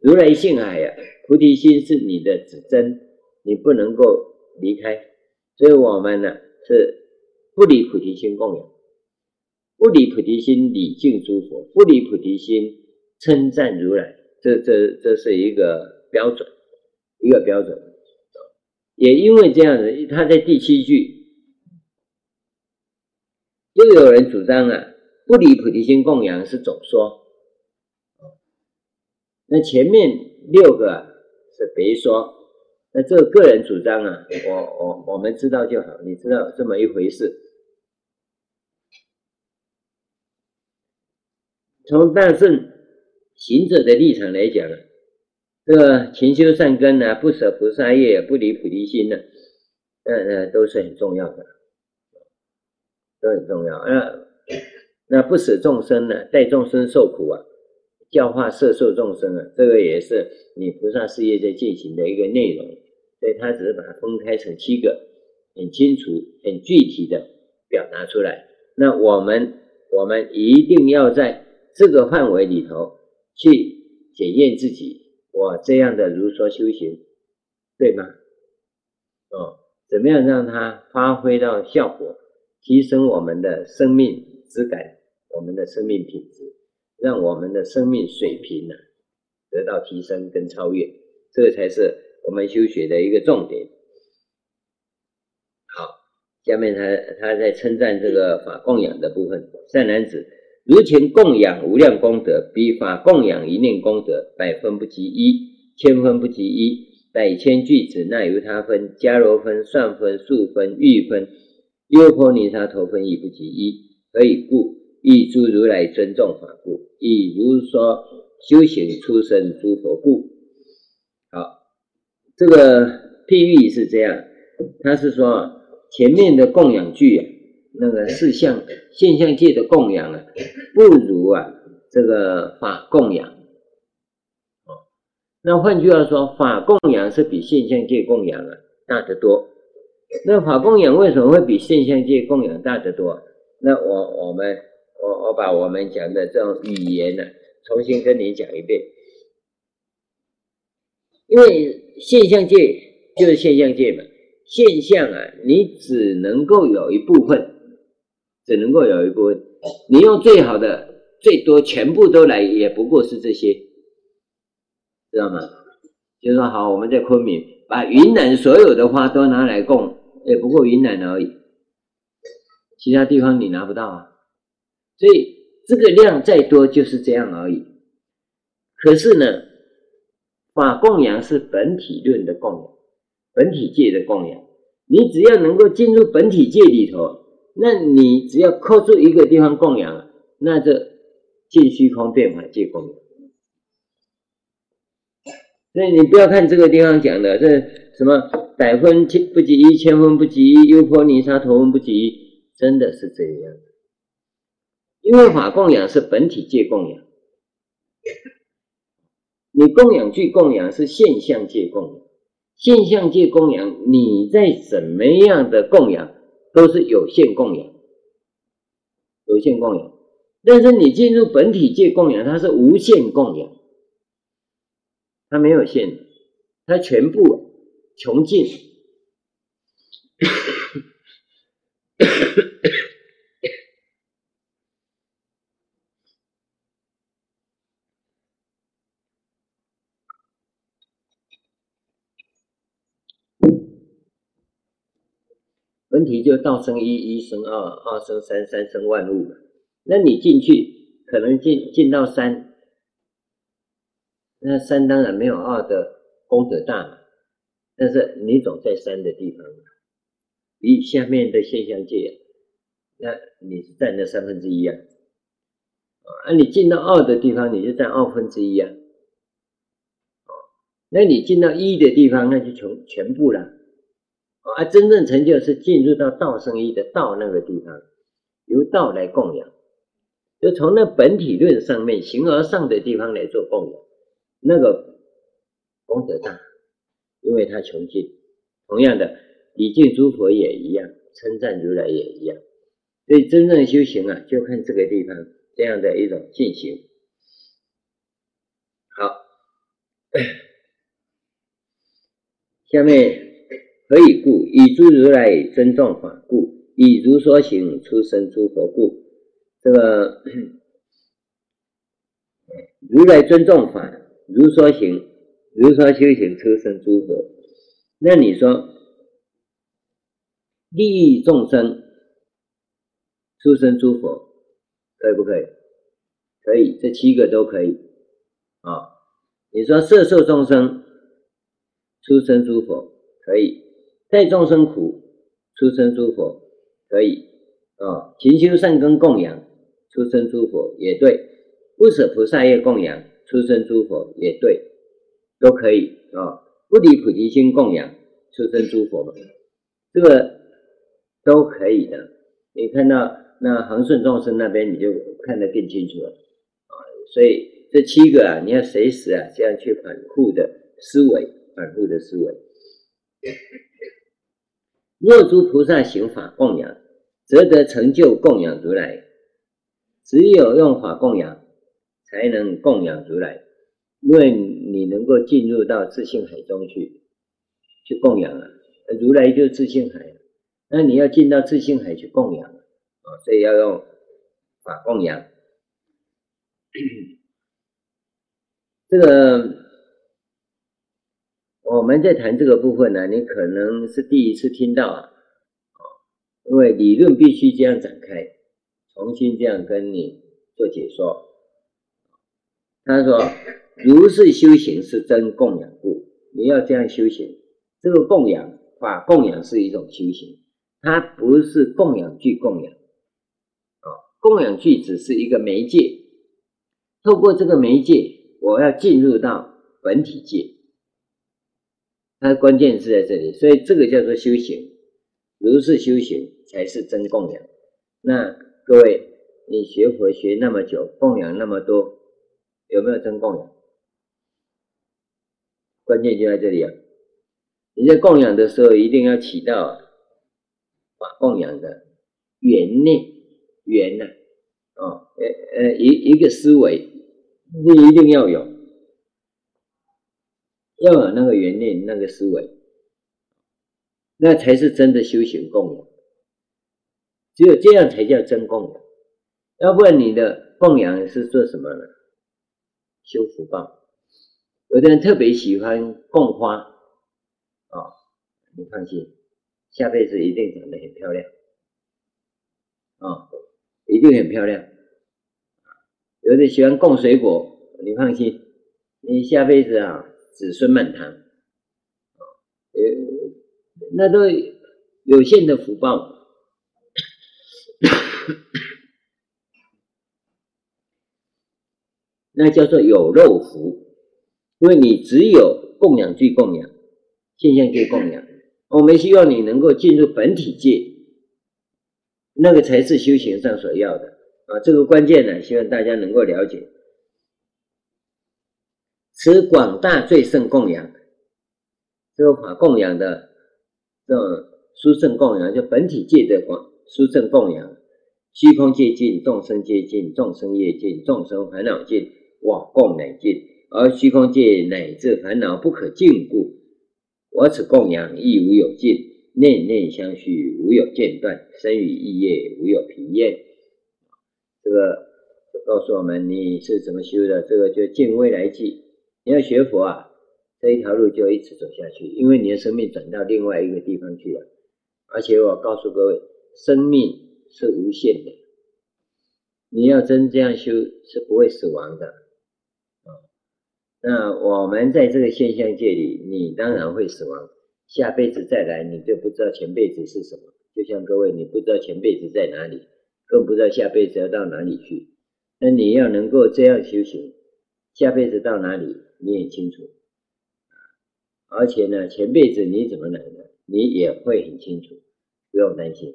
如来性海呀、啊，菩提心是你的指针，你不能够离开。所以我们呢是不离菩提心供养，不离菩提心礼敬诸佛，不离菩提心称赞如来，这这这是一个标准，一个标准。也因为这样子，他在第七句。又有人主张啊，不离菩提心供养是总说，那前面六个是比如说，那这个个人主张啊，我我我们知道就好，你知道这么一回事。从大圣行者的立场来讲啊，这个勤修善根啊，不舍菩萨业，不离菩提心呢，呃呃，都是很重要的。都很重要。那那不舍众生呢？代众生受苦啊，教化色受众生啊，这个也是你菩萨事业在进行的一个内容。所以他只是把它分开成七个，很清楚、很具体的表达出来。那我们我们一定要在这个范围里头去检验自己，我这样的如说修行，对吗？哦，怎么样让它发挥到效果？提升我们的生命质感，我们的生命品质，让我们的生命水平呢得到提升跟超越，这个才是我们修学的一个重点。好，下面他他在称赞这个法供养的部分，善男子，如前供养无量功德，比法供养一念功德，百分不及一，千分不及一，百千俱胝，那由他分，迦罗分、算分、数分、喻分。优婆尼沙头分亦不及一，可以故？以诸如来尊重法故，以如说修行出生诸佛故。好，这个譬喻是这样，他是说前面的供养具啊，那个四相现象界的供养啊，不如啊这个法供养。哦，那换句话说，法供养是比现象界供养啊大得多。那法供养为什么会比现象界供养大得多？那我我们我我把我们讲的这种语言呢，重新跟你讲一遍。因为现象界就是现象界嘛，现象啊，你只能够有一部分，只能够有一部分，你用最好的、最多全部都来，也不过是这些，知道吗？就说，好，我们在昆明把云南所有的花都拿来供。也不过云南而已，其他地方你拿不到啊。所以这个量再多就是这样而已。可是呢，法供养是本体论的供养，本体界的供养。你只要能够进入本体界里头，那你只要扣住一个地方供养，那这尽虚空变法界供养。所以你不要看这个地方讲的这什么。百分千不及一，千分不及一，优婆尼沙陀分不及一，真的是这样。因为法供养是本体界供养，你供养具供养是现象界供养，现象界供养你在什么样的供养都是有限供养，有限供养。但是你进入本体界供养，它是无限供养，它没有限，它全部。穷尽，问题就道生一，一生二，二生三，三生万物。那你进去，可能进进到三，那三当然没有二的功德大。但是你总在三的地方，比下面的现象界，那你是占了三分之一啊，啊，你进到二的地方，你就占二分之一啊，那你进到一的地方，那就全全部了，而，真正成就是进入到道生一的道那个地方，由道来供养，就从那本体论上面形而上的地方来做供养，那个功德大。因为他穷尽，同样的礼敬诸佛也一样，称赞如来也一样。所以真正修行啊，就看这个地方这样的一种进行。好，下面何以故？以诸如来尊重法故，以如说行出生诸佛故。这个如来尊重法，如说行。如说修行出生诸佛，那你说利益众生出生诸佛，可以不可以？可以，这七个都可以啊。你说摄受众生出生诸佛，可以；在众生苦出生诸佛，可以啊。勤修善根供养出生诸佛也对，不舍菩萨业供养出生诸佛也对。都可以啊，不离菩提心供养出生诸佛嘛，这个都可以的。你看到那恒顺众生那边，你就看得更清楚了啊。所以这七个啊，你要随时啊这样去反复的思维，反复的思维。若诸菩萨行法供养，则得成就供养如来。只有用法供养，才能供养如来。因为你能够进入到自性海中去，去供养啊，如来就是自性海，那你要进到自性海去供养啊，所以要用法供养。这个我们在谈这个部分呢，你可能是第一次听到啊，因为理论必须这样展开，重新这样跟你做解说。他说。如是修行是真供养故，你要这样修行。这个供养法供养是一种修行，它不是供养具供养。啊，供养具只是一个媒介，透过这个媒介，我要进入到本体界。它关键是在这里，所以这个叫做修行。如是修行才是真供养。那各位，你学佛学那么久，供养那么多，有没有真供养？关键就在这里啊！你在供养的时候，一定要起到把供养的原念缘呐，哦，呃呃，一一个思维，你一定要有，要有那个原念，那个思维，那才是真的修行供养。只有这样才叫真供养，要不然你的供养是做什么呢？修福报。有的人特别喜欢供花，啊、你放心，下辈子一定长得很漂亮，啊、一定很漂亮。有的喜欢供水果，你放心，你下辈子啊，子孙满堂，啊，呃，那都有限的福报。那叫做有漏福，因为你只有供养具供养，现象具供养。我们希望你能够进入本体界，那个才是修行上所要的啊。这个关键呢，希望大家能够了解。此广大最胜供养，这个法供养的这种殊胜供养，就本体界的广殊胜供养。虚空界尽，众生界尽，众生业尽，众生烦恼尽，我供乃尽。而虚空界乃至烦恼不可尽故，我此供养亦无有尽，念念相续，无有间断，生与意业无有疲厌。这个告诉我们你是怎么修的，这个就尽未来际。你要学佛啊，这一条路就一直走下去，因为你的生命转到另外一个地方去了。而且我告诉各位，生命。是无限的，你要真这样修是不会死亡的啊。那我们在这个现象界里，你当然会死亡，下辈子再来，你就不知道前辈子是什么。就像各位，你不知道前辈子在哪里，更不知道下辈子要到哪里去。那你要能够这样修行，下辈子到哪里你也清楚，而且呢，前辈子你怎么来的，你也会很清楚，不用担心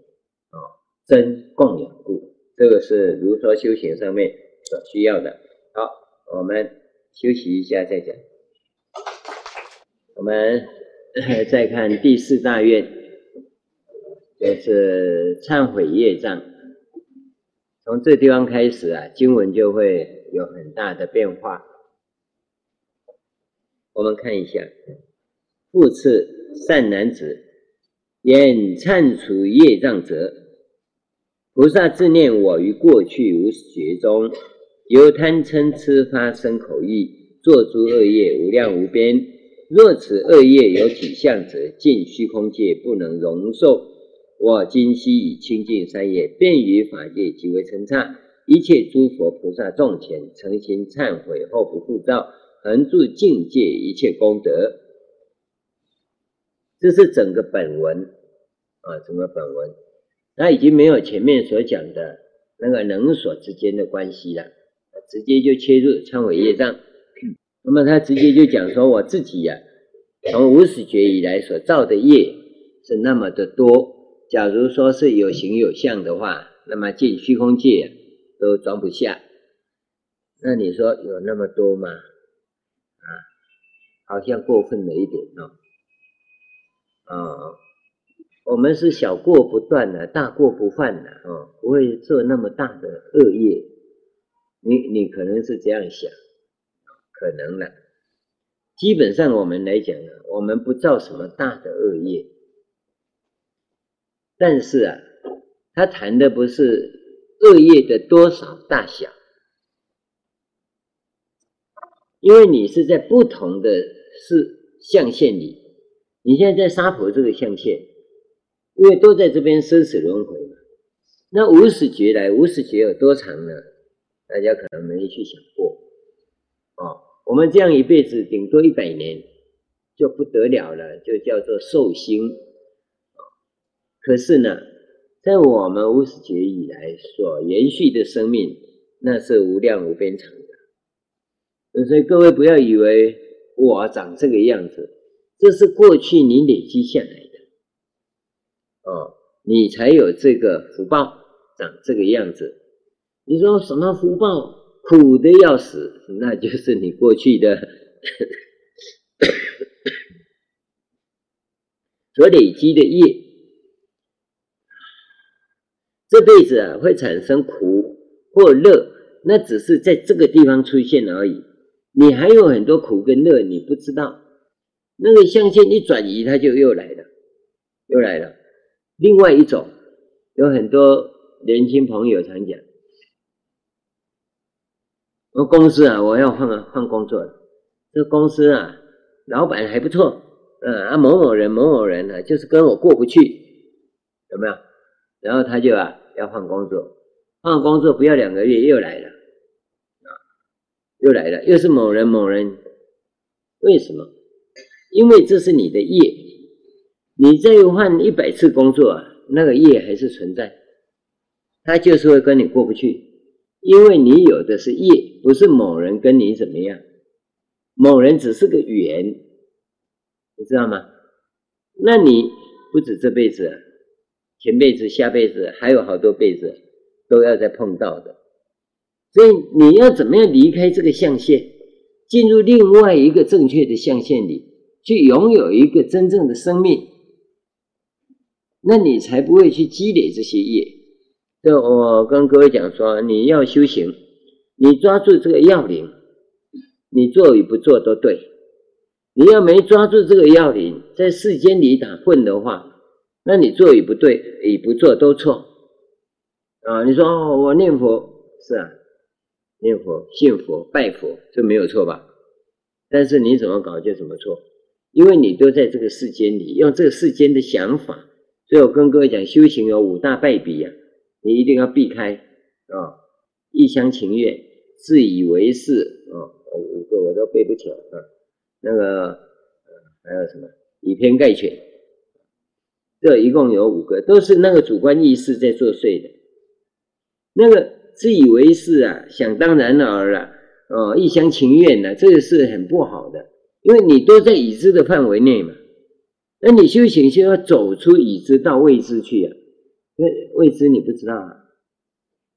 啊。真供养故，这个是如说修行上面所需要的。好，我们休息一下再讲。我们再看第四大愿，就是忏悔业障。从这地方开始啊，经文就会有很大的变化。我们看一下，复次善男子，言忏除业障者。菩萨自念我于过去无始劫中，由贪嗔痴发生口意，作诸恶业无量无边。若此恶业有体相者，尽虚空界不能容受。我今悉以清净三业，便于法界极为称忏，一切诸佛菩萨众前诚心忏悔，后不复造，恒住境界一切功德。这是整个本文啊，整个本文。他已经没有前面所讲的那个能所之间的关系了，直接就切入忏悔业障。那么他直接就讲说，我自己呀、从无始觉以来所造的业是那么的多。假如说是有形有相的话，那么进虚空界都装不下。那你说有那么多吗？好像过分了一点哦。啊。我们是小过不断的，大过不犯的啊，不会做那么大的恶业。你你可能是这样想，可能的。基本上我们来讲呢，我们不造什么大的恶业。但是啊，他谈的不是恶业的多少大小，因为你是在不同的是象限里，你现在在沙婆这个象限。因为都在这边生死轮回嘛，那无始劫来，无始劫有多长呢？大家可能没去想过。哦，我们这样一辈子顶多一百年就不得了了，就叫做寿星。可是呢，在我们无始劫以来所延续的生命，那是无量无边长的。所以各位不要以为我长这个样子，这是过去你累积下来的。哦，你才有这个福报长这个样子。你说什么福报苦的要死，那就是你过去的 所累积的业，这辈子啊会产生苦或乐，那只是在这个地方出现而已。你还有很多苦跟乐，你不知道。那个象限一转移，它就又来了，又来了。另外一种，有很多年轻朋友常讲，我公司啊，我要换换工作了。这公司啊，老板还不错，嗯啊，某某人某某人呢，就是跟我过不去，有没有？然后他就啊要换工作，换工作不要两个月又来了。又来了，又是某人某人，为什么？因为这是你的业，你再换一百次工作啊，那个业还是存在，他就是会跟你过不去，因为你有的是业，不是某人跟你怎么样，某人只是个缘，你知道吗？那你不止这辈子，前辈子、下辈子还有好多辈子都要再碰到的。所以你要怎么样离开这个象限，进入另外一个正确的象限里，去拥有一个真正的生命，那你才不会去积累这些业。就我跟各位讲说，你要修行，你抓住这个要领，你做与不做都对。你要没抓住这个要领，在世间里打混的话，那你做与不对，与不做都错。啊，你说我念佛是啊。念佛、信佛、拜佛，这没有错吧？但是你怎么搞就怎么错，因为你都在这个世间里，用这个世间的想法。所以我跟各位讲，修行有五大败笔啊，你一定要避开啊！一厢情愿、自以为是啊，五个我都背不起来啊。那个还有什么？以偏概全，这一共有五个，都是那个主观意识在作祟的，那个。自以为是啊，想当然尔了，哦，一厢情愿的，这个是很不好的，因为你都在已知的范围内嘛。那你修行就要走出已知到未知去啊，因为未知你不知道啊。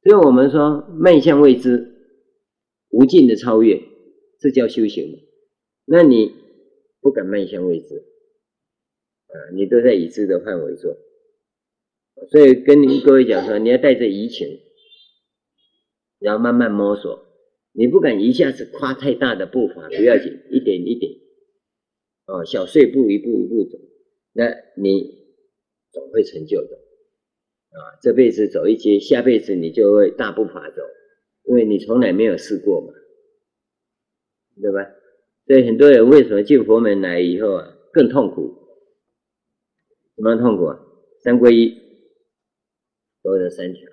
所以我们说迈向未知，无尽的超越，这叫修行。那你不敢迈向未知，啊，你都在已知的范围做，所以跟您各位讲说，你要带着移情。然后慢慢摸索，你不敢一下子跨太大的步伐，不要紧，一点一点，哦，小碎步一步一步走，那你总会成就的，啊，这辈子走一阶，下辈子你就会大步伐走，因为你从来没有试过嘛，对吧？所以很多人为什么进佛门来以后啊，更痛苦？什么痛苦啊？三皈依，所有的三条，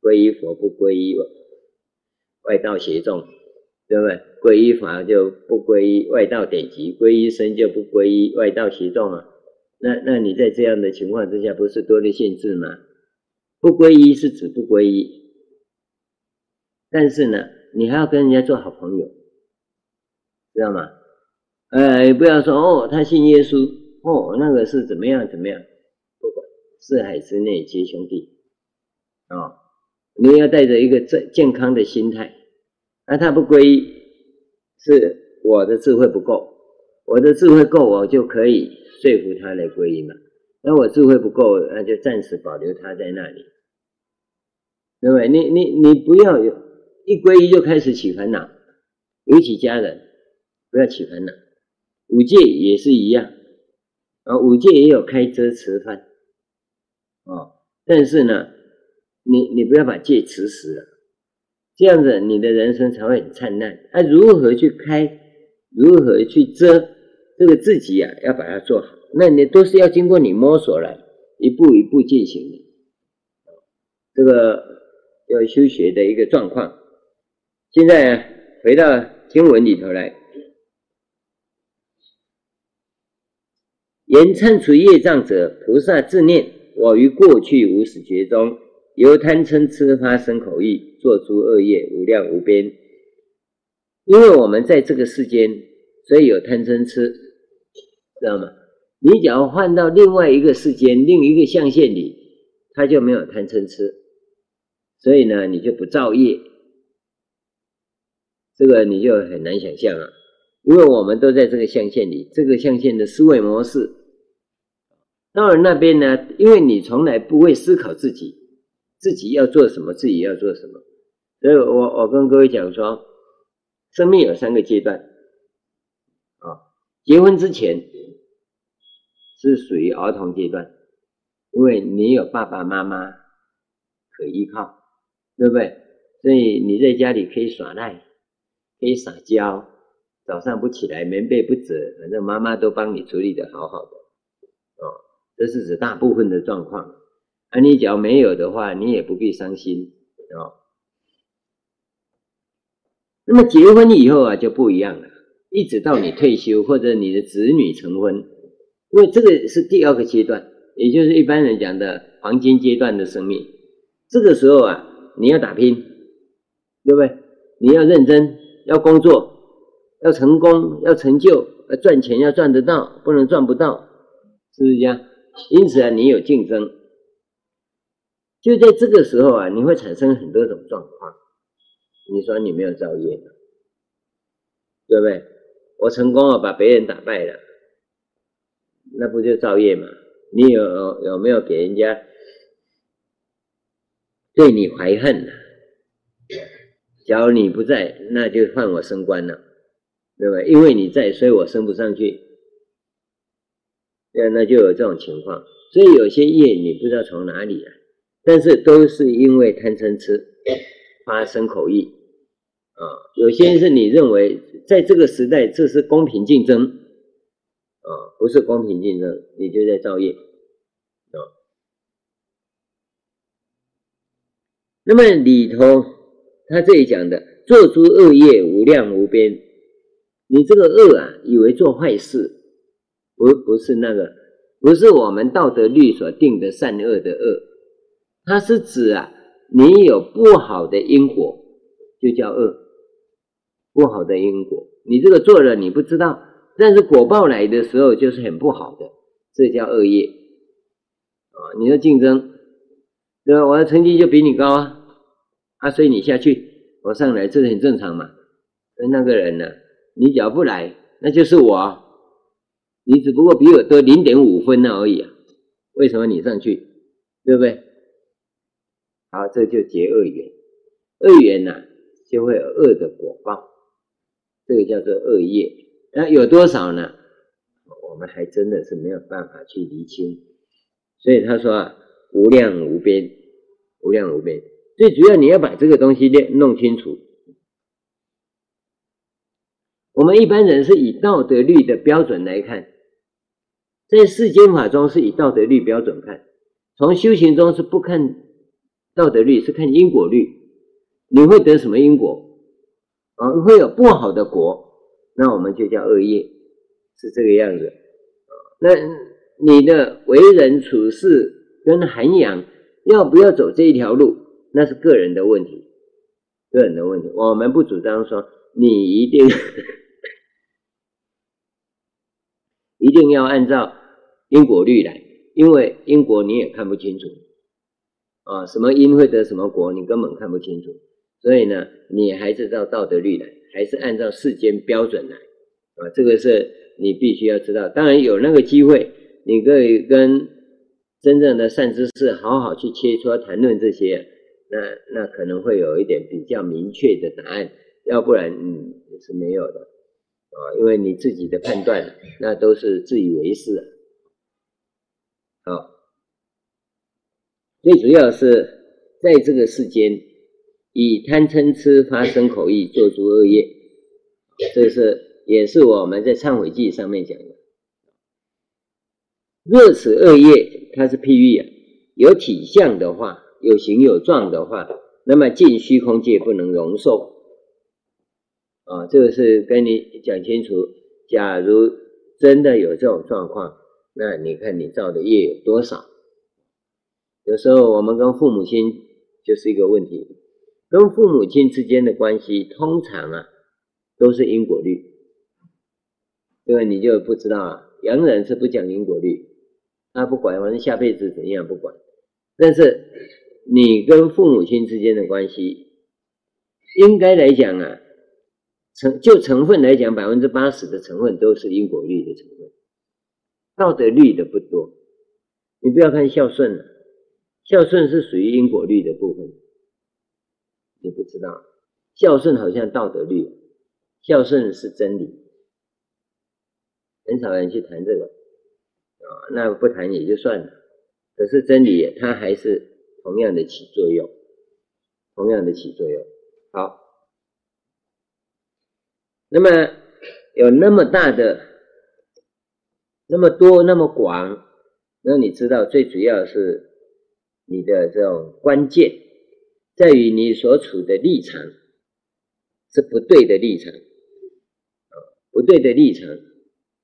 皈依佛不皈依外道邪众，对不对？皈依法就不皈依外道典籍，皈依身就不皈依外道邪众啊。那那你在这样的情况之下，不是多了限制吗？不皈依是指不皈依，但是呢，你还要跟人家做好朋友，知道吗？哎，不要说哦，他信耶稣，哦，那个是怎么样怎么样，不管，四海之内皆兄弟，啊、哦。你要带着一个正健康的心态，那他不皈依，是我的智慧不够，我的智慧够，我就可以说服他来皈依嘛。那我智慧不够，那就暂时保留他在那里，对不对？你你你不要有一皈依就开始起烦恼，尤其家人不要起烦恼。五戒也是一样啊，五戒也有开遮持幡啊，但是呢。你你不要把戒持死了，这样子你的人生才会很灿烂。那、啊、如何去开？如何去遮？这个自己啊，要把它做好。那你都是要经过你摸索了，一步一步进行的。这个要修学的一个状况。现在、啊、回到经文里头来，言忏除业障者，菩萨自念：我于过去无始觉中。由贪嗔痴发生口意，作诸恶业，无量无边。因为我们在这个世间，所以有贪嗔痴，知道吗？你只要换到另外一个世间，另一个象限里，他就没有贪嗔痴。所以呢，你就不造业。这个你就很难想象啊，因为我们都在这个象限里，这个象限的思维模式。到了那边呢，因为你从来不会思考自己，自己要做什么，自己要做什么。所以我我跟各位讲说，生命有三个阶段啊，结婚之前是属于儿童阶段，因为你有爸爸妈妈可依靠，对不对？所以你在家里可以耍赖。可以撒娇，早上不起来，棉被不折，反正妈妈都帮你处理的好好的，哦，这是指大部分的状况。而你只要没有的话，你也不必伤心，哦。那么结婚以后啊，就不一样了，一直到你退休或者你的子女成婚，因为这个是第二个阶段，也就是一般人讲的黄金阶段的生命。这个时候啊，你要打拼，对不对？你要认真。要工作，要成功，要成就，要赚钱，要赚得到，不能赚不到，是不是这样？因此啊，你有竞争，就在这个时候啊，你会产生很多种状况。你说你没有造业，对不对？我成功了，把别人打败了，那不就造业吗？你有有没有给人家对你怀恨呢？假如你不在，那就换我升官了，对吧？因为你在，所以我升不上去。那那就有这种情况。所以有些业你不知道从哪里来，但是都是因为贪嗔痴发生口业啊。有些是你认为在这个时代这是公平竞争啊，不是公平竞争，你就在造业啊。那么里头。他这里讲的，做诸恶业无量无边，你这个恶啊，以为做坏事，不不是那个，不是我们道德律所定的善恶的恶，它是指啊，你有不好的因果，就叫恶，不好的因果，你这个做了你不知道，但是果报来的时候就是很不好的，这叫恶业啊，你的竞争，对吧？我的成绩就比你高啊。啊，所以你下去，我上来，这很正常嘛。那个人呢，你只要不来，那就是我，你只不过比我多零点五分而已啊。为什么你上去，对不对？好，这就结恶缘，恶缘呐，就会有恶的果报，这个叫做恶业。那有多少呢？我们还真的是没有办法去厘清。所以他说啊，无量无边，无量无边。最主要你要把这个东西练弄清楚。我们一般人是以道德律的标准来看，在世间法中是以道德律标准看，从修行中是不看道德律，是看因果律。你会得什么因果？啊，会有不好的果，那我们就叫恶业，是这个样子。那你的为人处事跟涵养，要不要走这一条路？那是个人的问题，个人的问题。我们不主张说你一定 一定要按照因果律来，因为因果你也看不清楚啊，什么因会得什么果，你根本看不清楚。所以呢，你还是照道德律来，还是按照世间标准来啊。这个是你必须要知道。当然有那个机会，你可以跟真正的善知识好好去切磋谈论这些。那那可能会有一点比较明确的答案，要不然嗯也是没有的啊，因为你自己的判断那都是自以为是。好，最主要是在这个世间以贪嗔痴发生口意，做诸恶业，这是也是我们在忏悔记上面讲的。若此恶业，它是譬喻啊，有体相的话。有形有状的话，那么尽虚空界不能容受啊！这个是跟你讲清楚。假如真的有这种状况，那你看你造的业有多少？有时候我们跟父母亲就是一个问题，跟父母亲之间的关系，通常啊都是因果律，对吧你就不知道啊，洋人是不讲因果律，他不管，反正下辈子怎样不管，但是。你跟父母亲之间的关系，应该来讲啊，成就成分来讲，百分之八十的成分都是因果律的成分，道德律的不多。你不要看孝顺了，孝顺是属于因果律的部分，你不知道，孝顺好像道德律，孝顺是真理，很少人去谈这个。啊，那不谈也就算了。可是真理它还是同样的起作用，同样的起作用。好，那么有那么大的、那么多、那么广，那你知道最主要是你的这种关键，在于你所处的立场是不对的立场，啊，不对的立场，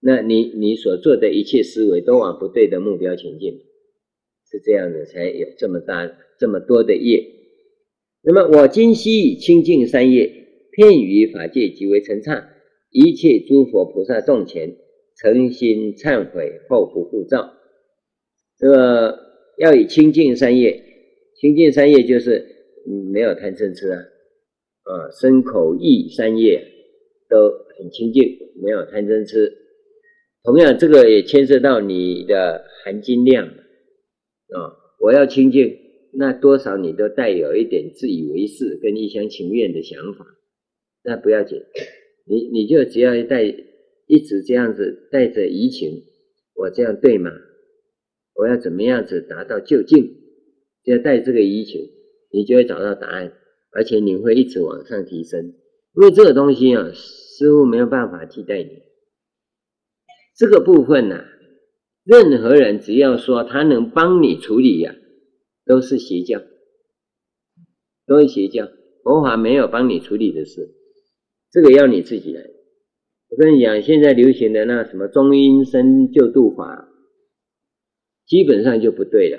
那你你所做的一切思维都往不对的目标前进。是这样的，才有这么大、这么多的业。那么我今昔以清净三业，遍于法界，极为澄刹，一切诸佛菩萨众前，诚心忏悔，后不复造。这个要以清净三业，清净三业就是没有贪嗔痴啊，啊，身口意三业都很清净，没有贪嗔痴。同样，这个也牵涉到你的含金量。啊、我要清净，那多少你都带有一点自以为是跟一厢情愿的想法，那不要紧，你你就只要带一直这样子带着疑情，我这样对吗？我要怎么样子达到就近？就要带这个疑情，你就会找到答案，而且你会一直往上提升，因为这个东西啊，师父没有办法替代你，这个部分呢、啊。任何人只要说他能帮你处理呀、啊，都是邪教，都是邪教。佛法没有帮你处理的事，这个要你自己来。我跟你讲，现在流行的那什么中阴身救度法，基本上就不对了。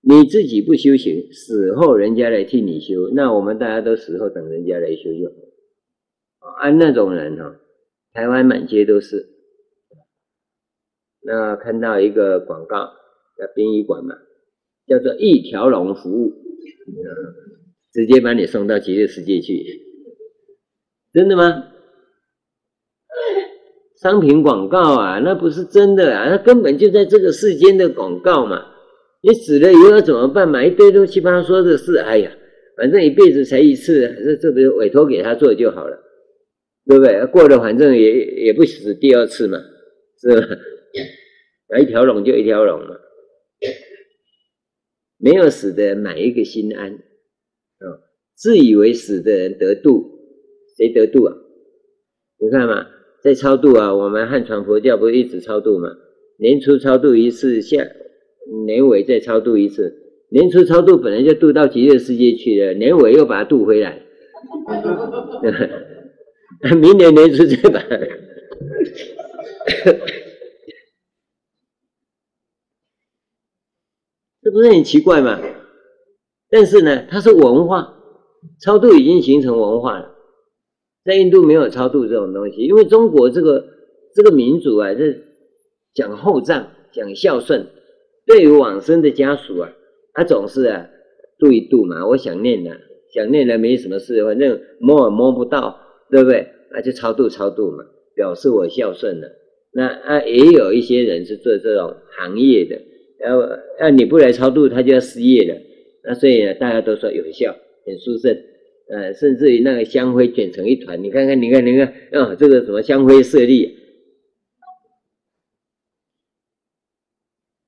你自己不修行，死后人家来替你修，那我们大家都死后等人家来修就好。按那种人哈，台湾满街都是。那看到一个广告，在殡仪馆嘛，叫做一条龙服务，直接把你送到极乐世界去，真的吗？商品广告啊，那不是真的啊，那根本就在这个世间的广告嘛。你死了以后怎么办嘛？一堆东西帮他说的是，哎呀，反正一辈子才一次，这这不委托给他做就好了，对不对？过了反正也也不死第二次嘛，是吧？一条龙就一条龙嘛，没有死的买一个心安啊！自以为死的人得度，谁得度啊？你看嘛，在超度啊，我们汉传佛教不是一直超度吗？年初超度一次，下年尾再超度一次。年初超度本来就度到极乐世界去了，年尾又把它渡回来，明年年初再把。这不是很奇怪吗？但是呢，它是文化，超度已经形成文化了。在印度没有超度这种东西，因为中国这个这个民族啊，是讲厚葬、讲孝顺，对于往生的家属啊，他总是啊度一度嘛。我想念了，想念了没什么事，反正摸也摸不到，对不对？那就超度超度嘛，表示我孝顺了。那啊，也有一些人是做这种行业的。要要你不来超度，他就要失业了。那所以呢，大家都说有效，很殊胜。呃，甚至于那个香灰卷成一团，你看看，你看，你看，啊、这个什么香灰舍利，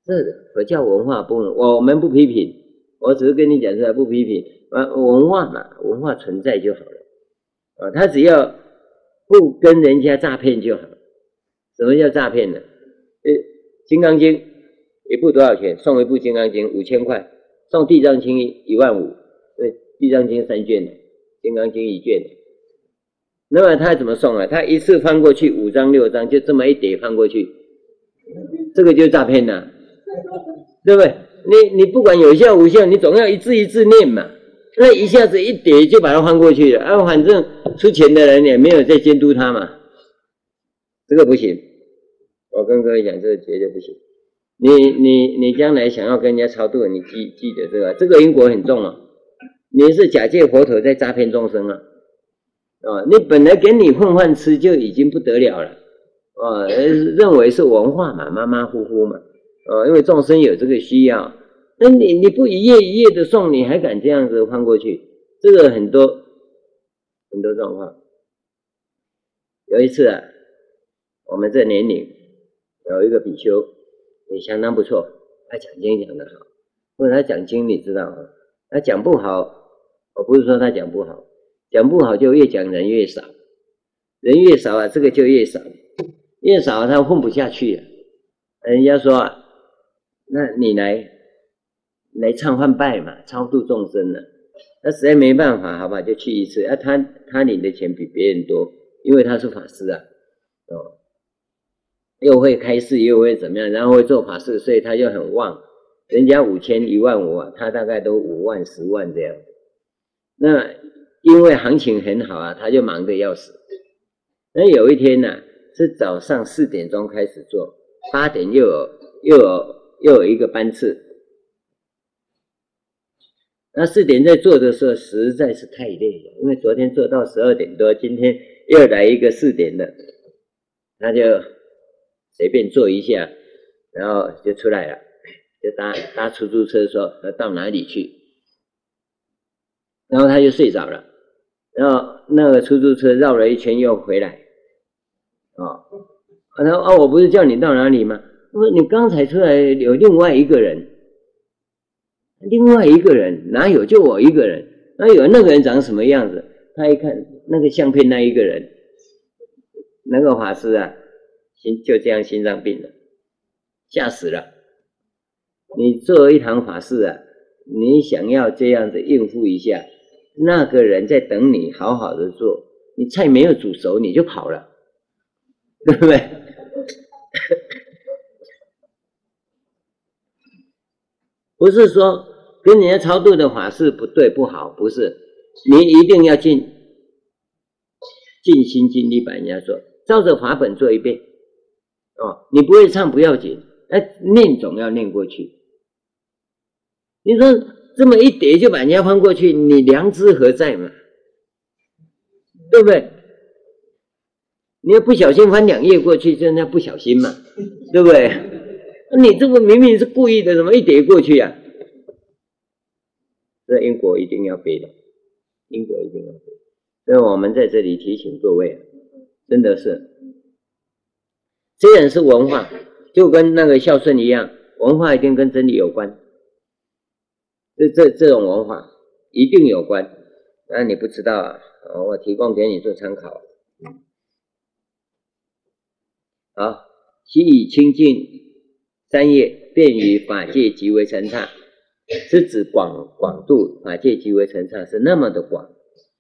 是的，佛教文化不能，我们不批评，我只是跟你讲出来，不批评。啊，文化嘛，文化存在就好了。啊，他只要不跟人家诈骗就好。什么叫诈骗呢？呃，《金刚经》。一部多少钱？送一部《金刚经》五千块，送《地藏经》一万五，对，《地藏经》三卷的，《金刚经》一卷。那么他怎么送啊？他一次翻过去五张六张，就这么一叠翻过去，这个就是诈骗呐，对不对？你你不管有效无效，你总要一字一字念嘛。那一下子一叠就把它翻过去了，啊，反正出钱的人也没有在监督他嘛，这个不行。我跟各位讲，这个绝对不行。你你你将来想要跟人家超度，你记记得这个，这个因果很重啊。你是假借佛陀在诈骗众生啊！啊，你本来给你混饭吃就已经不得了了，啊，认为是文化嘛，马马虎虎嘛，啊，因为众生有这个需要，那你你不一页一页的送，你还敢这样子换过去？这个很多很多状况。有一次啊，我们这年龄有一个比丘也相当不错，他讲经讲得好，问他讲经你知道吗，他讲不好。我不是说他讲不好，讲不好就越讲人越少，人越少啊，这个就越少，越少他混不下去了。人家说啊，那你来来忏悔拜嘛，超度众生呢，那实在没办法，好吧，就去一次。啊，他他领的钱比别人多，因为他是法师啊，哦，又会开示，又会怎么样，然后会做法事，所以他就很旺。人家五千一万五啊，他大概都五万十万这样。那因为行情很好啊，他就忙得要死。那有一天呢、是早上四点钟开始做，八点又有又有又有一个班次。那四点在做的时候实在是太累了，因为昨天做到十二点多，今天又来一个四点的，那就随便做一下，然后就出来了，就搭搭出租车说要到哪里去。然后他就睡着了，然后那个出租车绕了一圈又回来，啊，他说啊，我不是叫你到哪里吗？我说你刚才出来有另外一个人，另外一个人哪有？就我一个人。那有那个人长什么样子？他一看那个相片，那一个人，那个法师啊，心就这样心脏病了，吓死了。你做一堂法事啊，你想要这样子应付一下。那个人在等你，好好的做。你菜没有煮熟，你就跑了，对不对？不是说跟人家超度的法事不对不好，不是。你一定要尽尽心尽力把人家做，照着法本做一遍。哦，你不会唱不要紧，哎，念总要念过去。你说。这么一叠就把人家翻过去，你良知何在嘛？对不对？你要不小心翻两页过去，就那不小心嘛，对不对？你这个明明是故意的，怎么一叠过去啊？这因果一定要背的，因果一定要背。所以我们在这里提醒各位，真的是，虽然是文化，就跟那个孝顺一样，文化一定跟真理有关。这这这种文化一定有关，那你不知道啊？我提供给你做参考。好，其以清净三业，便于法界极为澄畅，是指广广度法界极为澄畅，是那么的广。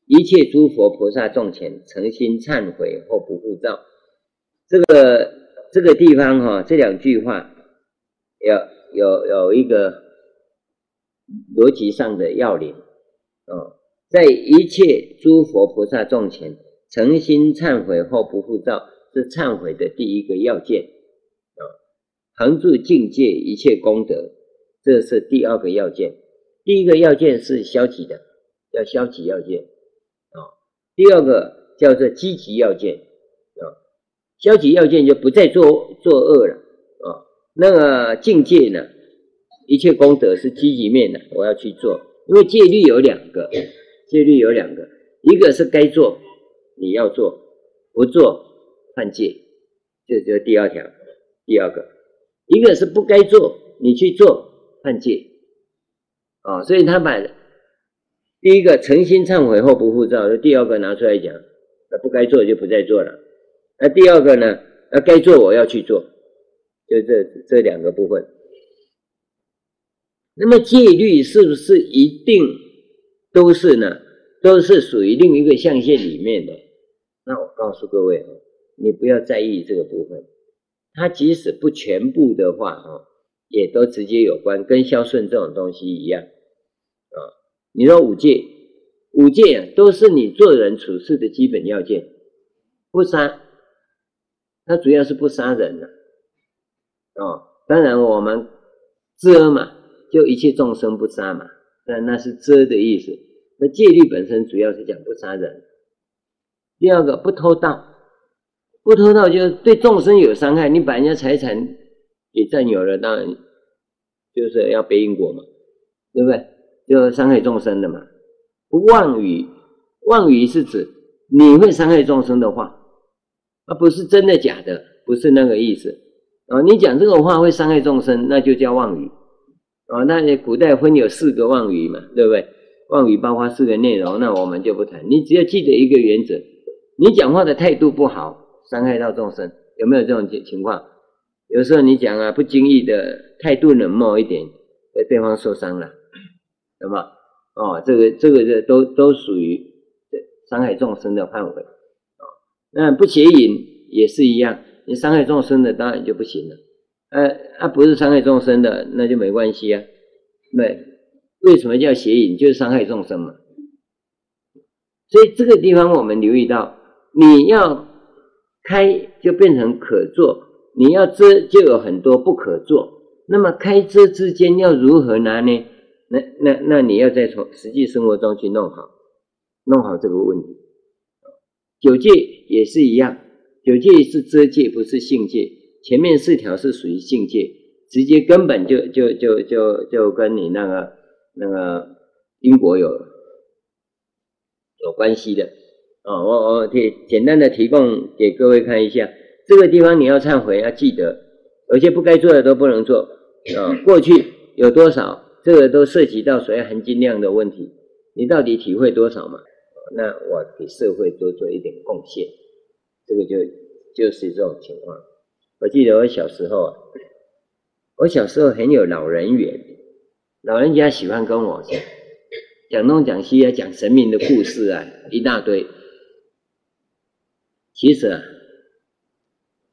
一切诸佛菩萨众前，诚心忏悔或不护造。这个这个地方哈、哦，这两句话有有有一个。逻辑上的要领，啊，在一切诸佛菩萨众前，诚心忏悔后不复造，是忏悔的第一个要件，啊，恒住境界一切功德，这是第二个要件。第一个要件是消极的，叫消极要件，啊，第二个叫做积极要件，啊，消极要件就不再做作恶了，啊，那个境界呢？一切功德是积极面的，我要去做，因为戒律有两个，戒律有两个，一个是该做，你要做，不做犯戒，这就是第二条，第二个，一个是不该做，你去做犯戒，啊、所以他把第一个诚心忏悔后不复造，第二个拿出来讲，那不该做就不再做了，那第二个呢，那该做我要去做，就这这两个部分。那么戒律是不是一定都是呢？都是属于另一个象限里面的？那我告诉各位，你不要在意这个部分。它即使不全部的话，哈，也都直接有关，跟孝顺这种东西一样啊。你说五戒，五戒啊，都是你做人处事的基本要件。不杀，它主要是不杀人呐，啊，当然我们遮嘛，就一切众生不杀嘛，那那是遮的意思。那戒律本身主要是讲不杀人。第二个不偷盗，不偷盗就是对众生有伤害，你把人家财产给占有了，当然就是要背因果嘛，对不对？就伤害众生的嘛。不妄语，妄语是指你会伤害众生的话，而不是真的假的，不是那个意思。啊，你讲这个话会伤害众生，那就叫妄语。哦，那古代分有四个妄语嘛，对不对？妄语包括四个内容，那我们就不谈。你只要记得一个原则：你讲话的态度不好，伤害到众生，有没有这种情情况？有时候你讲啊，不经意的态度冷漠一点，被对方受伤了，懂吗？哦，这个这个这都都属于伤害众生的范围。啊，那不邪淫也是一样。你伤害众生的当然就不行了，呃，啊，不是伤害众生的那就没关系啊。对，为什么叫邪淫？就是伤害众生嘛。所以这个地方我们留意到，你要开就变成可做，你要遮就有很多不可做。那么开遮之间要如何拿呢？那那那你要再从实际生活中去弄好，弄好这个问题。九戒也是一样。九戒是遮戒，不是性戒。前面四条是属于境界，直接根本就就就就就跟你那个那个因果有有关系的。哦，我我简简单的提供给各位看一下，这个地方你要忏悔，要记得，有些不该做的都不能做啊。过去有多少，这个都涉及到所谓含金量的问题，你到底体会多少嘛？那我给社会多做一点贡献。这个就就是这种情况。我记得我小时候啊，我小时候很有老人缘，老人家喜欢跟我讲讲东讲西啊，讲神明的故事啊，一大堆。其实啊，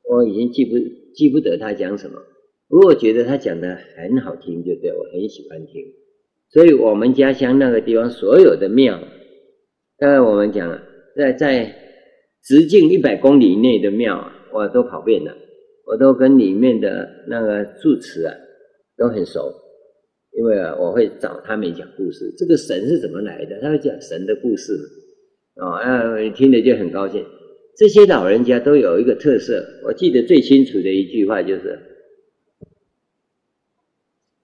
我已经记不记不得他讲什么，不过觉得他讲的很好听，就对，我很喜欢听。所以我们家乡那个地方所有的庙，刚才我们讲了，在在。直径一百公里内的庙啊，我都跑遍了，我都跟里面的那个住持啊都很熟，因为啊，我会找他们讲故事。这个神是怎么来的？他会讲神的故事哦，啊，听了就很高兴。这些老人家都有一个特色，我记得最清楚的一句话就是：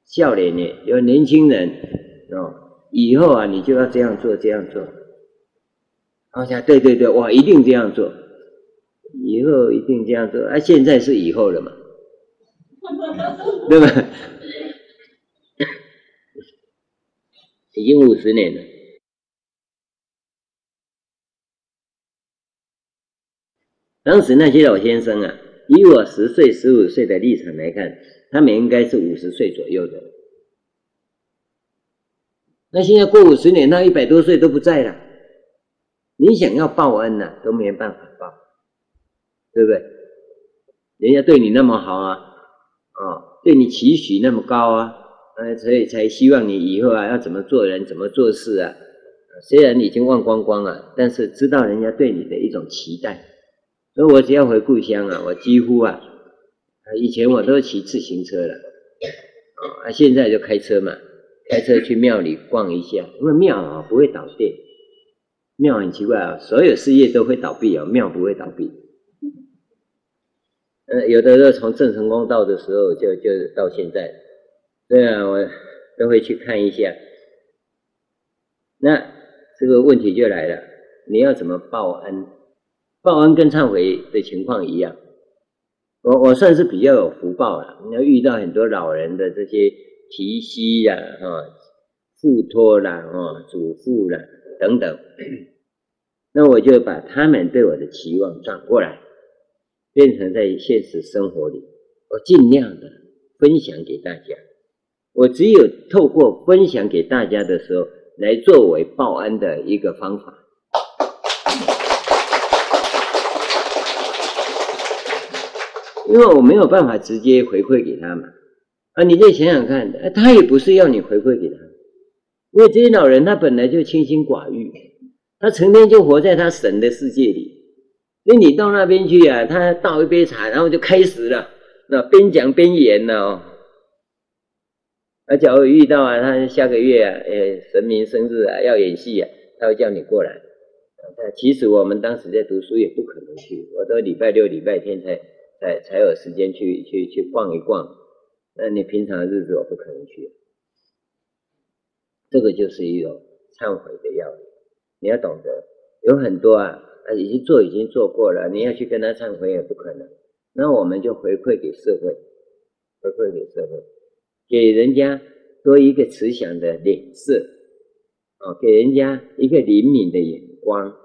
笑脸呢，有年轻人哦，以后啊，你就要这样做，这样做。好像对对对，我一定这样做，以后一定这样做。啊，现在是以后了嘛，对吧？已经五十年了。当时那些老先生啊，以我十岁、十五岁的立场来看，他们应该是五十岁左右的。那现在过五十年，那一百多岁都不在了。你想要报恩呐、啊，都没办法报，对不对？人家对你那么好啊，啊、对你期许那么高啊，呃，所以才希望你以后啊要怎么做人，怎么做事啊。虽然你已经忘光光了，但是知道人家对你的一种期待。所以我只要回故乡啊，我几乎啊，以前我都骑自行车了，啊、现在就开车嘛，开车去庙里逛一下，因为庙啊不会倒闭。庙很奇怪啊，所有事业都会倒闭啊，庙不会倒闭。呃，有的时候从郑成功到的时候就就到现在，对啊，我都会去看一下。那这个问题就来了，你要怎么报恩？报恩跟忏悔的情况一样。我我算是比较有福报了，你要遇到很多老人的这些提携呀、啊、付托啦、啊、嘱咐啦等等。那我就把他们对我的期望转过来，变成在现实生活里，我尽量的分享给大家。我只有透过分享给大家的时候，来作为报恩的一个方法。因为我没有办法直接回馈给他们啊！你再想想看，他也不是要你回馈给他，因为这些老人他本来就清心寡欲。他成天就活在他神的世界里，那你到那边去啊，他倒一杯茶，然后就开始了，那边讲边演呢哦。而假如遇到啊，他下个月啊，呃，神明生日啊，要演戏啊，他会叫你过来。其实我们当时在读书也不可能去，我都礼拜六、礼拜天才才才有时间去去去逛一逛。那你平常的日子我不可能去。这个就是一种忏悔的要领，你要懂得，有很多啊，啊，已经做已经做过了，你要去跟他忏悔也不可能。那我们就回馈给社会，回馈给社会。给人家多一个慈祥的脸色，哦，给人家一个灵敏的眼光，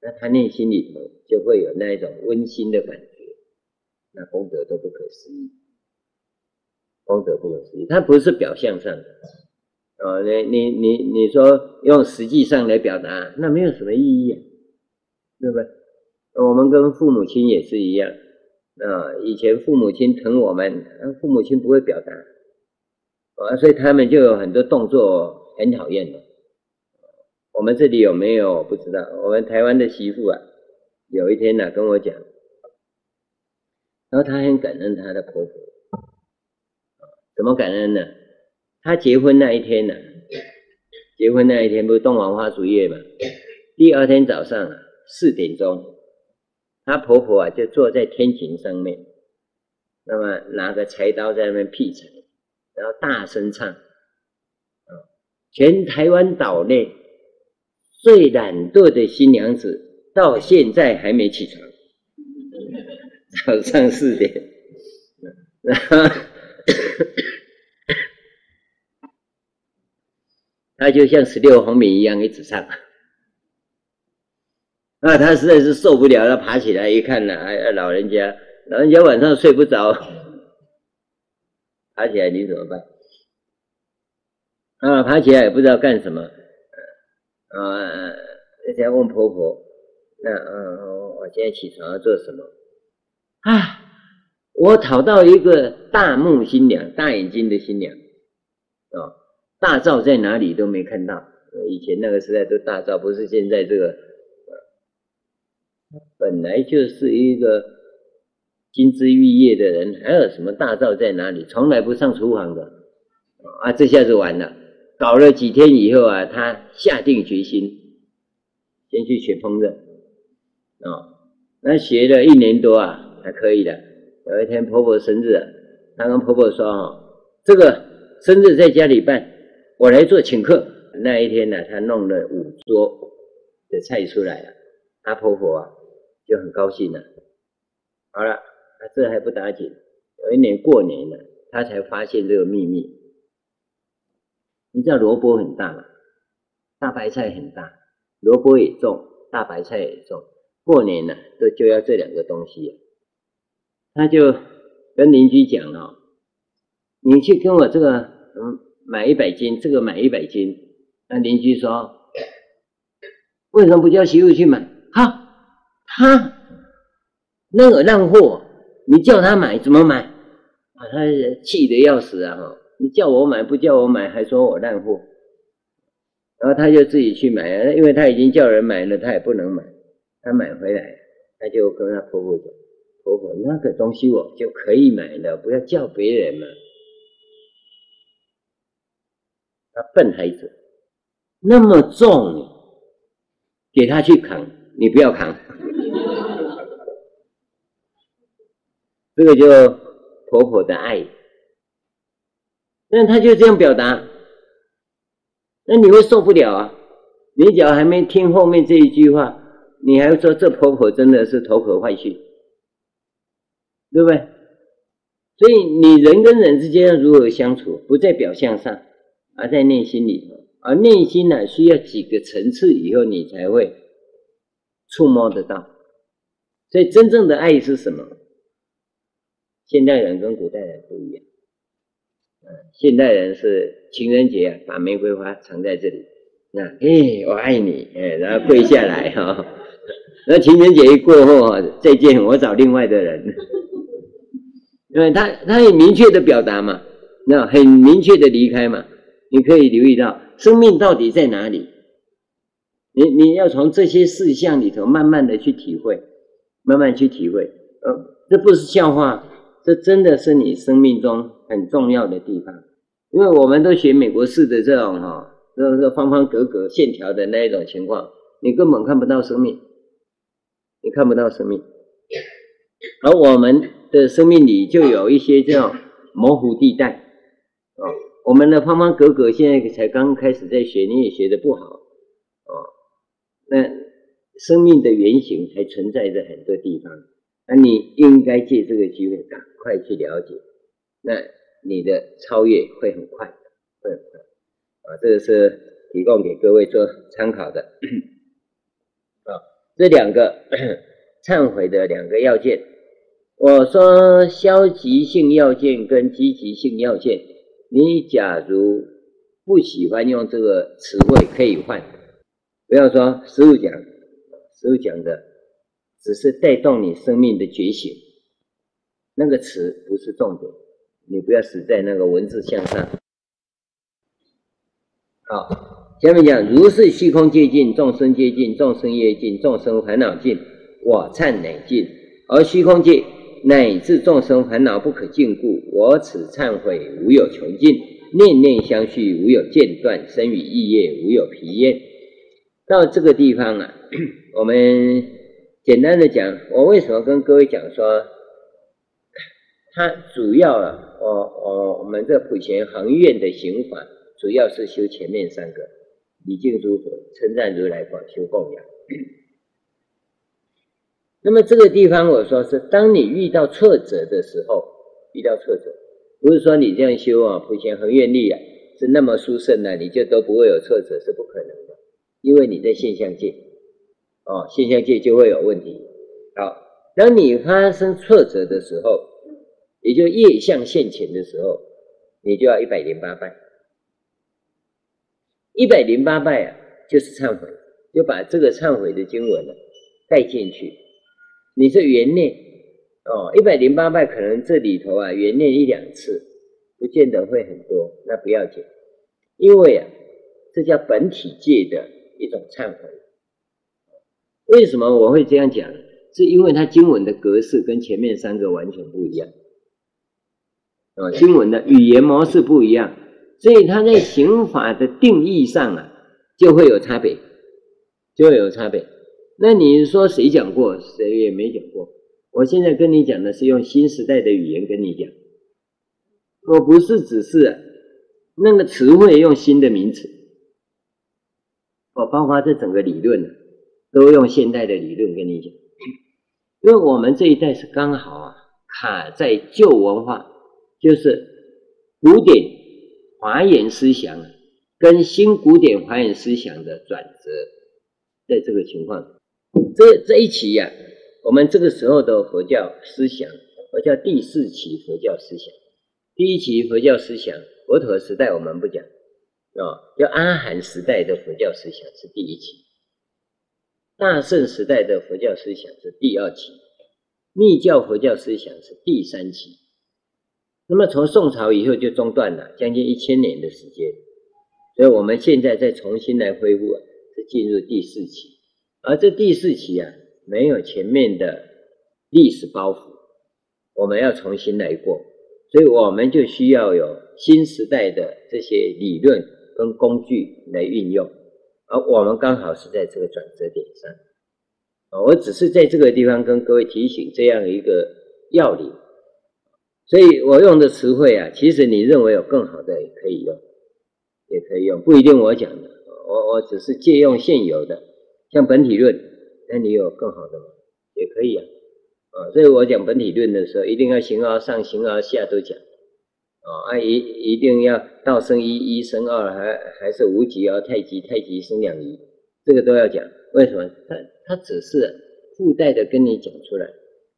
那他内心里头就会有那一种温馨的感觉，那功德都不可思议，功德不可思议，它不是表象上的，哦，你你你你说用实际上来表达，那没有什么意义啊，对不对？我们跟父母亲也是一样。啊，以前父母亲疼我们，父母亲不会表达，啊，所以他们就有很多动作很讨厌的。我们这里有没有不知道？我们台湾的媳妇啊，有一天呢、啊、跟我讲，然后她很感恩她的婆婆，怎么感恩呢？她结婚那一天呢、结婚那一天不是洞房花烛夜嘛？第二天早上啊四点钟。她婆婆啊，就坐在天井上面，那么拿个柴刀在那边劈柴，然后大声唱：“啊，全台湾岛内最懒惰的新娘子，到现在还没起床，早上四点。”然后她就像十六红米一样一直唱。那他实在是受不了，他爬起来一看呢，哎，老人家，老人家晚上睡不着，爬起来你怎么办？啊，爬起来也不知道干什么，啊，人家问婆婆，那嗯，我现在起床要做什么？啊，我讨到一个大目新娘，大眼睛的新娘，啊，大灶在哪里都没看到，以前那个时代都大灶，不是现在这个。本来就是一个金枝玉叶的人，还有什么大灶在哪里？从来不上厨房的啊！这下子完了，搞了几天以后啊，他下定决心，先去学烹饪啊。那学了一年多啊，还可以的。有一天婆婆生日，他跟婆婆说：“哦，这个生日在家里办，我来做请客。”那一天呢，他弄了五桌的菜出来了，她婆婆啊。就很高兴了。好了，那这还不打紧。有一年过年了，他才发现这个秘密。你知道萝卜很大吗？大白菜很大，萝卜也重，大白菜也重。过年了，就就要这两个东西。他就跟邻居讲哦，你去跟我这个嗯买一百斤，这个买一百斤。那邻居说，为什么不叫媳妇去买？好。他那个烂货，你叫他买怎么买？啊，他气得要死啊！哈，你叫我买不叫我买，还说我烂货，然后他就自己去买啊，因为他已经叫人买了，他也不能买。他买回来，他就跟他婆婆讲：“婆婆，那个东西我就可以买了，不要叫别人嘛。”他笨孩子，那么重，给他去扛，你不要扛。这个就婆婆的爱，那她就这样表达，那你会受不了啊！你只要还没听后面这一句话，你还说这婆婆真的是头壳坏去，对不对？所以你人跟人之间如何相处，不在表象上，而在内心里，而内心呢，需要几个层次以后，你才会触摸得到。所以真正的爱是什么？现代人跟古代人不一样，嗯，现代人是情人节啊，把玫瑰花藏在这里，那哎，我爱你，哎，然后跪下来 哈，那情人节一过后啊，再见，我找另外的人，因为他他很明确的表达嘛，那很明确的离开嘛，你可以留意到生命到底在哪里，你你要从这些事项里头慢慢的去体会，慢慢去体会，呃，这不是笑话。这真的是你生命中很重要的地方，因为我们都学美国式的这种哈，这这方方格格线条的那一种情况，你根本看不到生命，你看不到生命。而我们的生命里就有一些这种模糊地带，啊，我们的方方格格现在才刚开始在学，你也学的不好，啊，那生命的原型还存在着很多地方，那你应该借这个机会赶快去了解，那你的超越会很快，会很快，啊，这个是提供给各位做参考的，啊，这两个。忏悔的两个要件，我说消极性要件跟积极性要件，你假如不喜欢用这个词汇，可以换，不要说师父讲，师父讲的只是带动你生命的觉醒，那个词不是重点，你不要死在那个文字向上。好，下面讲如是虚空界尽，众生界尽，众生业尽，众生烦恼尽。我忏乃尽，而虚空界乃至众生烦恼不可尽故，我此忏悔无有穷尽，念念相续无有间断，生与意业无有疲厌。到这个地方啊，我们简单的讲，我为什么跟各位讲说，它主要啊，我我我们这普贤行愿的行法，主要是修前面三个：礼敬诸佛、称赞如来、广修供养。那么这个地方，我说是当你遇到挫折的时候，遇到挫折，不是说你这样修啊，普贤行愿力啊，是那么殊胜的，你就都不会有挫折，是不可能的，因为你在现象界，哦，现象界就会有问题。好，当你发生挫折的时候，也就业相现前的时候，你就要一百零八拜，一百零八拜啊，就是忏悔，就把这个忏悔的经文呢带进去。你是原念哦，一百零八拜可能这里头啊原念一两次，不见得会很多，那不要紧，因为啊，这叫本体界的一种忏悔。为什么我会这样讲？是因为它经文的格式跟前面三个完全不一样，啊，经文的语言模式不一样，所以它在刑法的定义上啊就会有差别，就会有差别。那你说谁讲过？谁也没讲过。我现在跟你讲的是用新时代的语言跟你讲，我不是只是那个词汇用新的名词，我包括这整个理论都用现代的理论跟你讲，因为我们这一代是刚好啊卡在旧文化，就是古典华严思想跟新古典华严思想的转折，在这个情况。这这一期呀、我们这个时候的佛教思想，佛教第四期佛教思想，第一期佛教思想，佛陀时代我们不讲，啊，叫阿含时代的佛教思想是第一期，大圣时代的佛教思想是第二期，密教佛教思想是第三期，那么从宋朝以后就中断了，将近一千年的时间，所以我们现在再重新来恢复，是进入第四期。而这第四期啊，没有前面的历史包袱，我们要重新来过，所以我们就需要有新时代的这些理论跟工具来运用，而我们刚好是在这个转折点上。啊，我只是在这个地方跟各位提醒这样一个要领，所以我用的词汇啊，其实你认为有更好的也可以用，也可以用，不一定我讲的，我我只是借用现有的。像本体论，那你有更好的吗？也可以啊，啊，所以我讲本体论的时候，一定要形而上、形而下都讲，啊，一一定要道生一，一生二，还还是无极而太极，太极生两仪，这个都要讲。为什么？他他只是附带的跟你讲出来。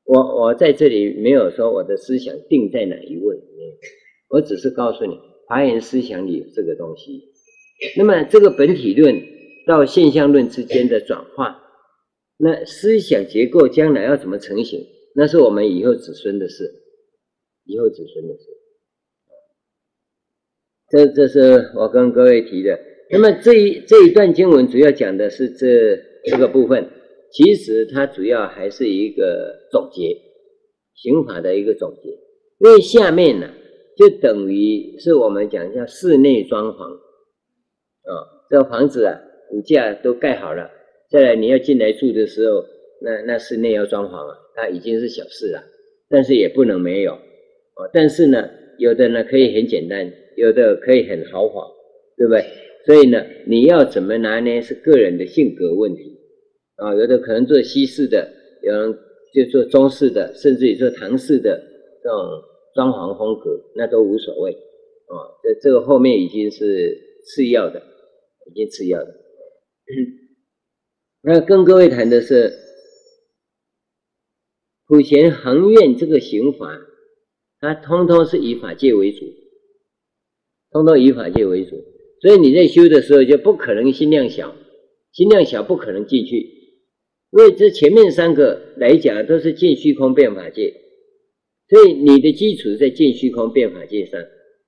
我我在这里没有说我的思想定在哪一位，我只是告诉你，华严思想里这个东西。那么这个本体论。到现象论之间的转化，那思想结构将来要怎么成型？那是我们以后子孙的事，以后子孙的事。这这是我跟各位提的。那么这一这一段经文主要讲的是这这个部分，其实它主要还是一个总结，刑法的一个总结。因为下面呢、就等于是我们讲一下室内装潢啊，这个房子啊，骨架都盖好了，再来你要进来住的时候，那那室内要装潢啊，它已经是小事了，但是也不能没有啊。但是呢，有的呢可以很简单，有的可以很豪华，对不对？所以呢，你要怎么拿呢？是个人的性格问题啊。有的可能做西式的，有人就做中式的，甚至于做唐式的这种装潢风格，那都无所谓啊。这这个后面已经是次要的，已经次要的。那跟各位谈的是普贤恒愿这个行法，它通通是以法界为主，通通以法界为主。所以你在修的时候就不可能心量小，心量小不可能进去，因为这前面三个来讲都是见虚空变法界，所以你的基础在见虚空变法界上。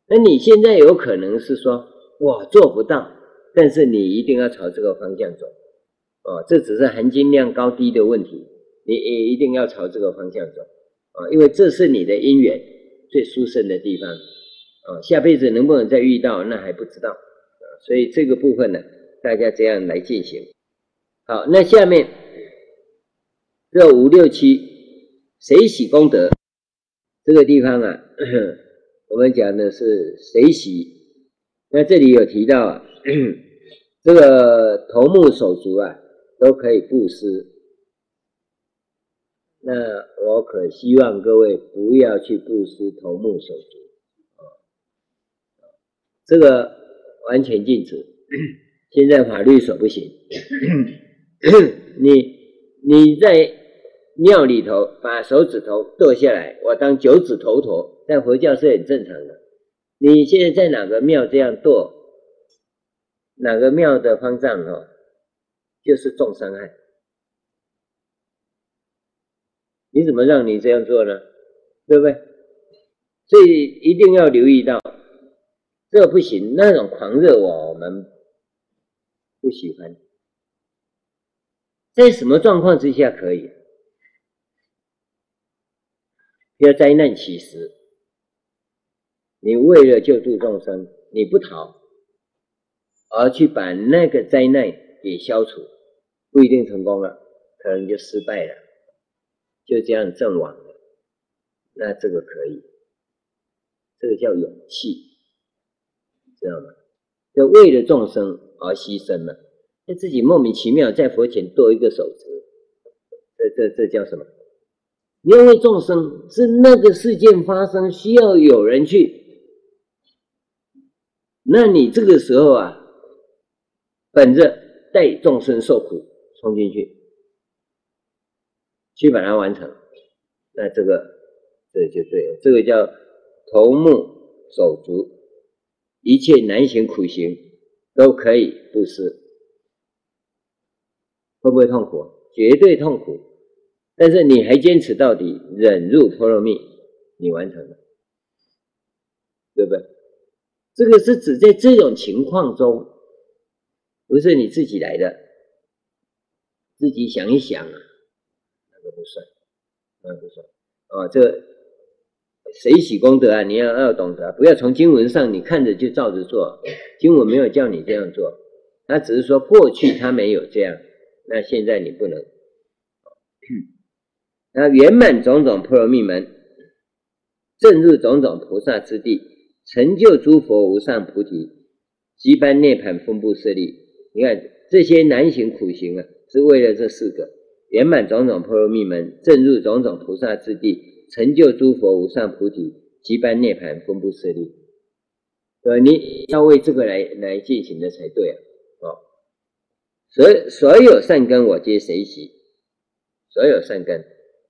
那你现在有可能是说，我，做不到，但是你一定要朝这个方向走，哦，这只是含金量高低的问题，你也一定要朝这个方向走，啊，因为这是你的因缘最殊胜的地方，啊，下辈子能不能再遇到，那还不知道。所以这个部分呢，大家这样来进行。好，那下面这五六七谁喜功德这个地方啊，我们讲的是谁喜。那这里有提到啊，这个头目手足啊都可以布施。那我可希望各位不要去布施头目手足，这个。完全禁止，现在法律所不行。你你在庙里头把手指头剁下来，我当九指头陀，在佛教是很正常的。你现在在哪个庙这样剁，哪个庙的方丈哦，就是重伤害。你怎么让你这样做呢？对不对？所以一定要留意到。这不行，那种狂热我们不喜欢。在什么状况之下可以？要灾难起时，你为了救度众生，你不逃，而去把那个灾难给消除，不一定成功了，可能就失败了，就这样阵亡了。那这个可以，这个叫勇气。知道吗？就为了众生而牺牲了，那自己莫名其妙在佛前剁一个手指，这这这叫什么？因为众生，是那个事件发生需要有人去，那你这个时候啊，本着代众生受苦冲进去，去把它完成，那这个这就对了，这个叫头目手足。一切难行苦行都可以布施，会不会痛苦？绝对痛苦，但是你还坚持到底，忍辱波罗蜜，你完成了，对不对？这个是指在这种情况中，不是你自己来的，自己想一想啊，那个不算，那个不算啊，这。随喜功德啊，你要要懂得，不要从经文上你看着就照着做，经文没有叫你这样做，他只是说过去他没有这样，那现在你不能。那圆满种种波罗蜜门，证入种种菩萨之地，成就诸佛无上菩提，即般涅槃分布舍利。你看这些难行苦行啊，是为了这四个圆满种种波罗蜜门，证入种种菩萨之地。成就诸佛无上菩提，即般涅槃分布舍利，对，你要为这个来来进行的才对啊！哦，所所有善根我皆随喜，所有善根，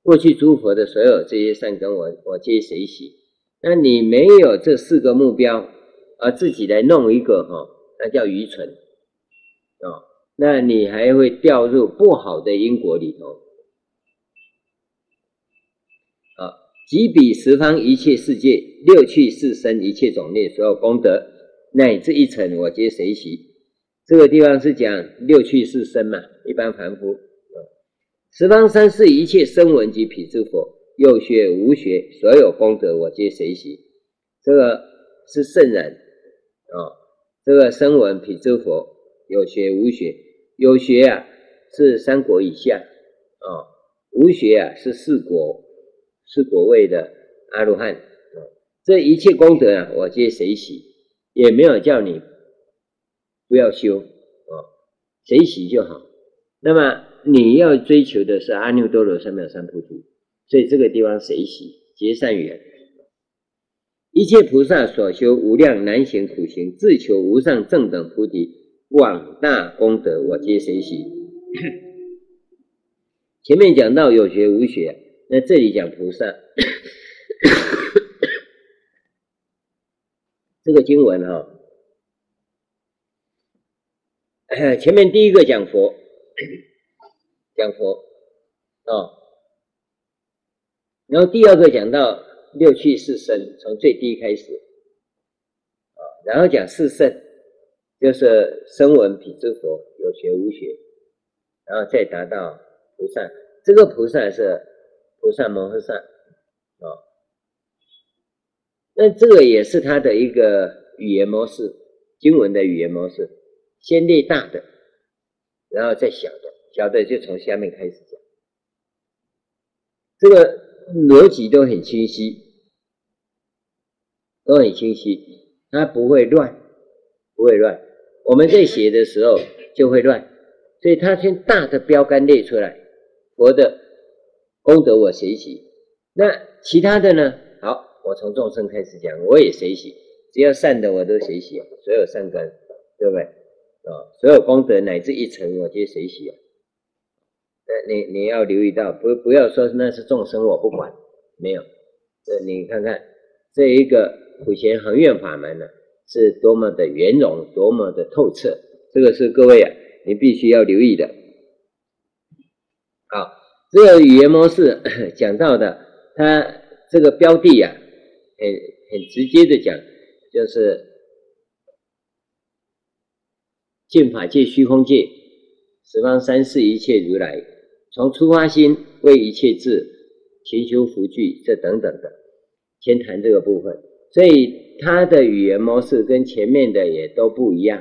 过去诸佛的所有这些善根我我皆随喜。那你没有这四个目标，而自己来弄一个哈，那叫愚蠢哦，那你还会掉入不好的因果里头。即彼十方一切世界六趣四生一切种类所有功德，乃至一尘我皆随喜。这个地方是讲六趣四生嘛，一般凡夫啊。十方三世一切声闻及彼诸佛，有学无学，所有功德我皆随喜。这个是圣人啊、这个声闻辟支佛有学无学，有学啊是三国以下啊、无学啊是四国是果位的阿罗汉。这一切功德啊，我皆随喜，也没有叫你不要修啊，随喜就好。那么你要追求的是阿耨多罗三藐三菩提，所以这个地方随喜结善缘。一切菩萨所修无量难行苦行，自求无上正等菩提广大功德，我皆随喜。前面讲到有学无学，那这里讲菩萨。这个经文哈，前面第一个讲佛，讲佛啊，然后第二个讲到六趣四生，从最低开始啊，然后讲四圣，就是声闻辟支佛，有学无学，然后再达到菩萨，这个菩萨是菩萨摩诃萨啊。那这个也是他的一个语言模式，经文的语言模式，先列大的，然后再小的，小的就从下面开始讲，这个逻辑都很清晰，都很清晰，它不会乱，不会乱。我们在写的时候就会乱，所以他先大的标杆列出来，佛的功德我随喜，那其他的呢？好。我从众生开始讲，我也随喜，只要善的我都随喜，所有善根，对不对？啊，所有功德乃至一层，我皆随喜啊。那你你要留意到，不不要说那是众生，我不管，没有。这你看看这一个普贤恒愿法门呢，是多么的圆融，多么的透彻，这个是各位啊，你必须要留意的。好，这个语言模式 讲到的，它这个标的呀、啊。很很直接的讲，就是尽法界、虚空界、十方三世一切如来，从初发心为一切智，勤修福聚，这等等的，先谈这个部分。所以他的语言模式跟前面的也都不一样。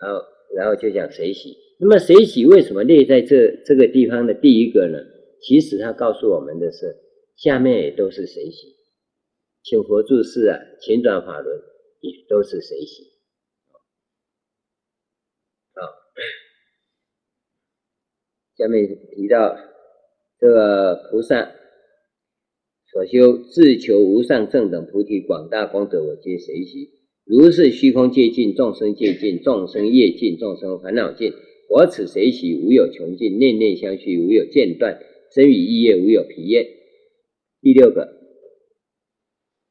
然后，然后就讲随喜。那么随喜为什么列在这这个地方的第一个呢？其实他告诉我们的是，下面也都是随喜。请佛住世啊，前转法轮也都是随喜。好，下面提到这个菩萨所修自求无上正等菩提广大功德，我皆随喜。如是虚空界尽，众生界尽，众生业尽，众生烦恼尽，我此随喜无有穷尽，念念相续无有间断，身语意业无有疲厌。第六个。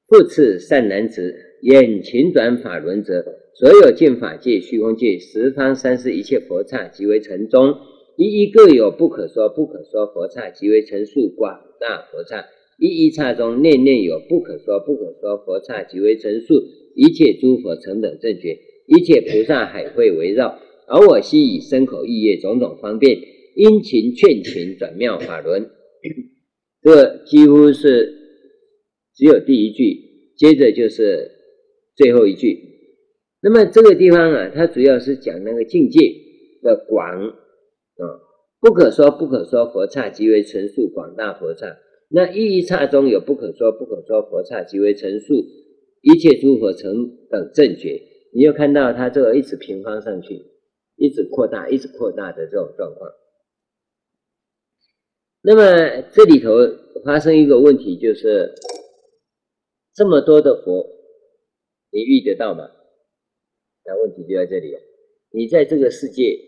复次善男子，演勤转法轮者，所有尽法界、虚空界、十方三世一切佛刹，即为城中，一一各有不可说不可说佛刹，即为城数广大佛刹。一一刹中，念念有不可说不可说佛刹，即为城数一切诸佛成等正觉，一切菩萨海会围绕。而我悉以身口意业种种方便，殷勤劝勤转妙法轮。这几乎是。只有第一句，接着就是最后一句。那么这个地方啊，它主要是讲那个境界的广啊，不可说不可说佛刹，即为城数广大佛刹。那一一刹中有不可说不可说佛刹，即为城数一切诸佛成等正觉。你就看到它这个一直平方上去，一直扩大，一直扩大的这种状况。那么这里头发生一个问题，就是。这么多的佛，你遇得到吗？那问题就在这里了。你在这个世界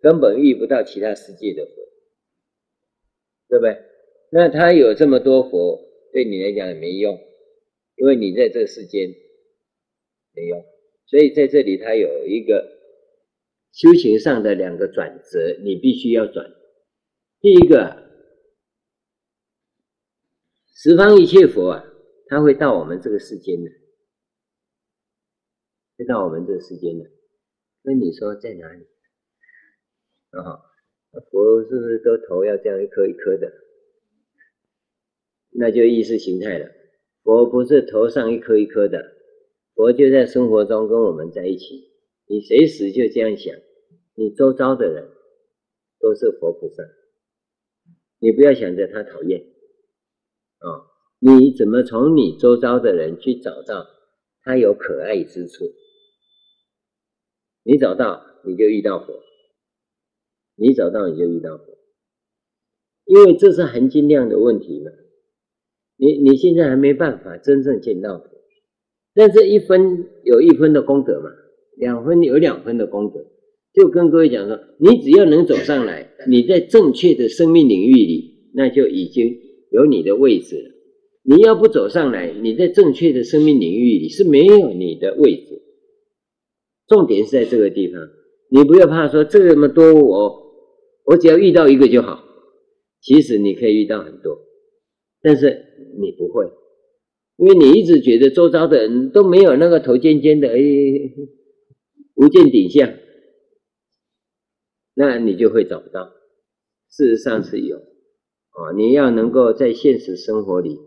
根本遇不到其他世界的佛，对不对？那他有这么多佛，对你来讲也没用，因为你在这个世间没用。所以在这里，他有一个修行上的两个转折，你必须要转。第一个，十方一切佛啊。他会到我们这个世间的，会到我们这个世间的。那你说在哪里？啊，佛是不是都头要这样一颗一颗的？那就意识形态了。佛不是头上一颗一颗的，佛就在生活中跟我们在一起。你随时就这样想，你周遭的人都是佛菩萨，你不要想着他讨厌啊。你怎么从你周遭的人去找到他有可爱之处？你找到，你就遇到佛。你找到，你就遇到佛。因为这是含金量的问题嘛。你你现在还没办法真正见到佛，但是一分有一分的功德嘛，两分有两分的功德。就跟各位讲说，你只要能走上来，你在正确的生命领域里，那就已经有你的位置了。你要不走上来，你在正确的生命领域里是没有你的位置。重点是在这个地方，你不要怕说这么多我，我只要遇到一个就好。其实你可以遇到很多，但是你不会，因为你一直觉得周遭的人都没有那个头尖尖的，哎，无见顶相，那你就会找不到。事实上是有，哦，你要能够在现实生活里。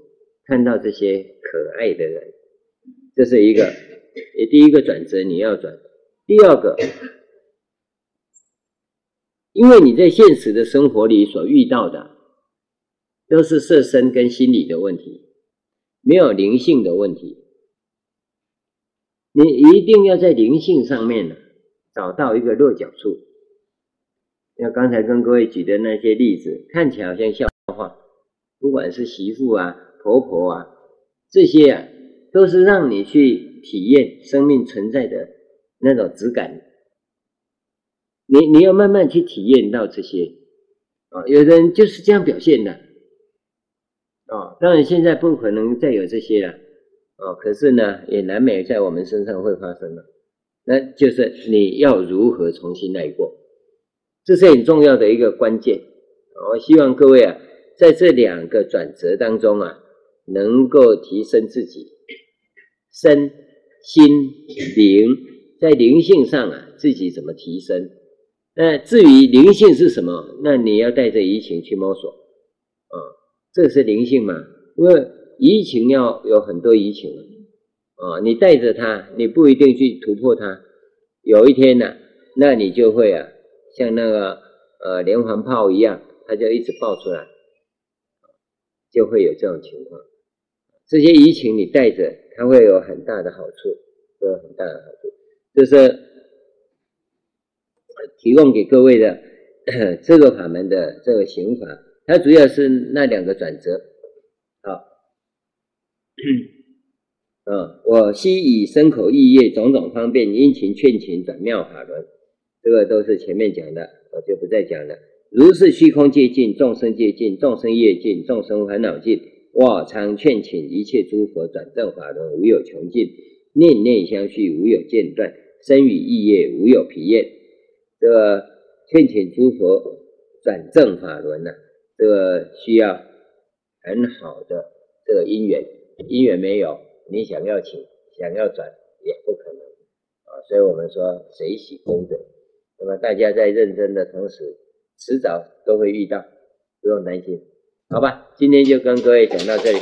看到这些可爱的人，这是一个，也第一个转折你要转。第二个，因为你在现实的生活里所遇到的，都是色身跟心理的问题，没有灵性的问题。你一定要在灵性上面呢，找到一个落脚处。像刚才跟各位举的那些例子，看起来好像笑话，不管是媳妇啊。婆婆啊，这些啊，都是让你去体验生命存在的那种质感。你你要慢慢去体验到这些啊，有的人就是这样表现的啊。当然现在不可能再有这些了哦，可是呢，也难免在我们身上会发生了。那就是你要如何重新来过，这是很重要的一个关键。我希望各位啊，在这两个转折当中啊。能够提升自己身心灵，在灵性上啊，自己怎么提升？那至于灵性是什么，那你要带着移情去摸索啊，这是灵性嘛？因为移情要有很多移情啊，你带着它，你不一定去突破它，有一天呢、那你就会啊，像那个呃连环炮一样，它就一直爆出来，就会有这种情况。这些移情你带着，它会有很大的好处，会有很大的好处。就是提供给各位的 这个法门的这个行法，它主要是那两个转折。好，嗯，我悉以身口意业种种方便，殷勤劝请转妙法轮，这个都是前面讲的，我就不再讲了。如是虚空界尽，众生界尽，众生业尽，众生烦恼尽。我常劝请一切诸佛转正法轮，无有穷尽，念念相续，无有间断，生与意业无有疲厌。这个劝请诸佛转正法轮呢，这个需要很好的这个因缘，因缘没有，你想要请，想要转也不可能啊。所以我们说随喜功德，那么大家在认真的同时，迟早都会遇到，不用担心。好吧，今天就跟各位讲到这里。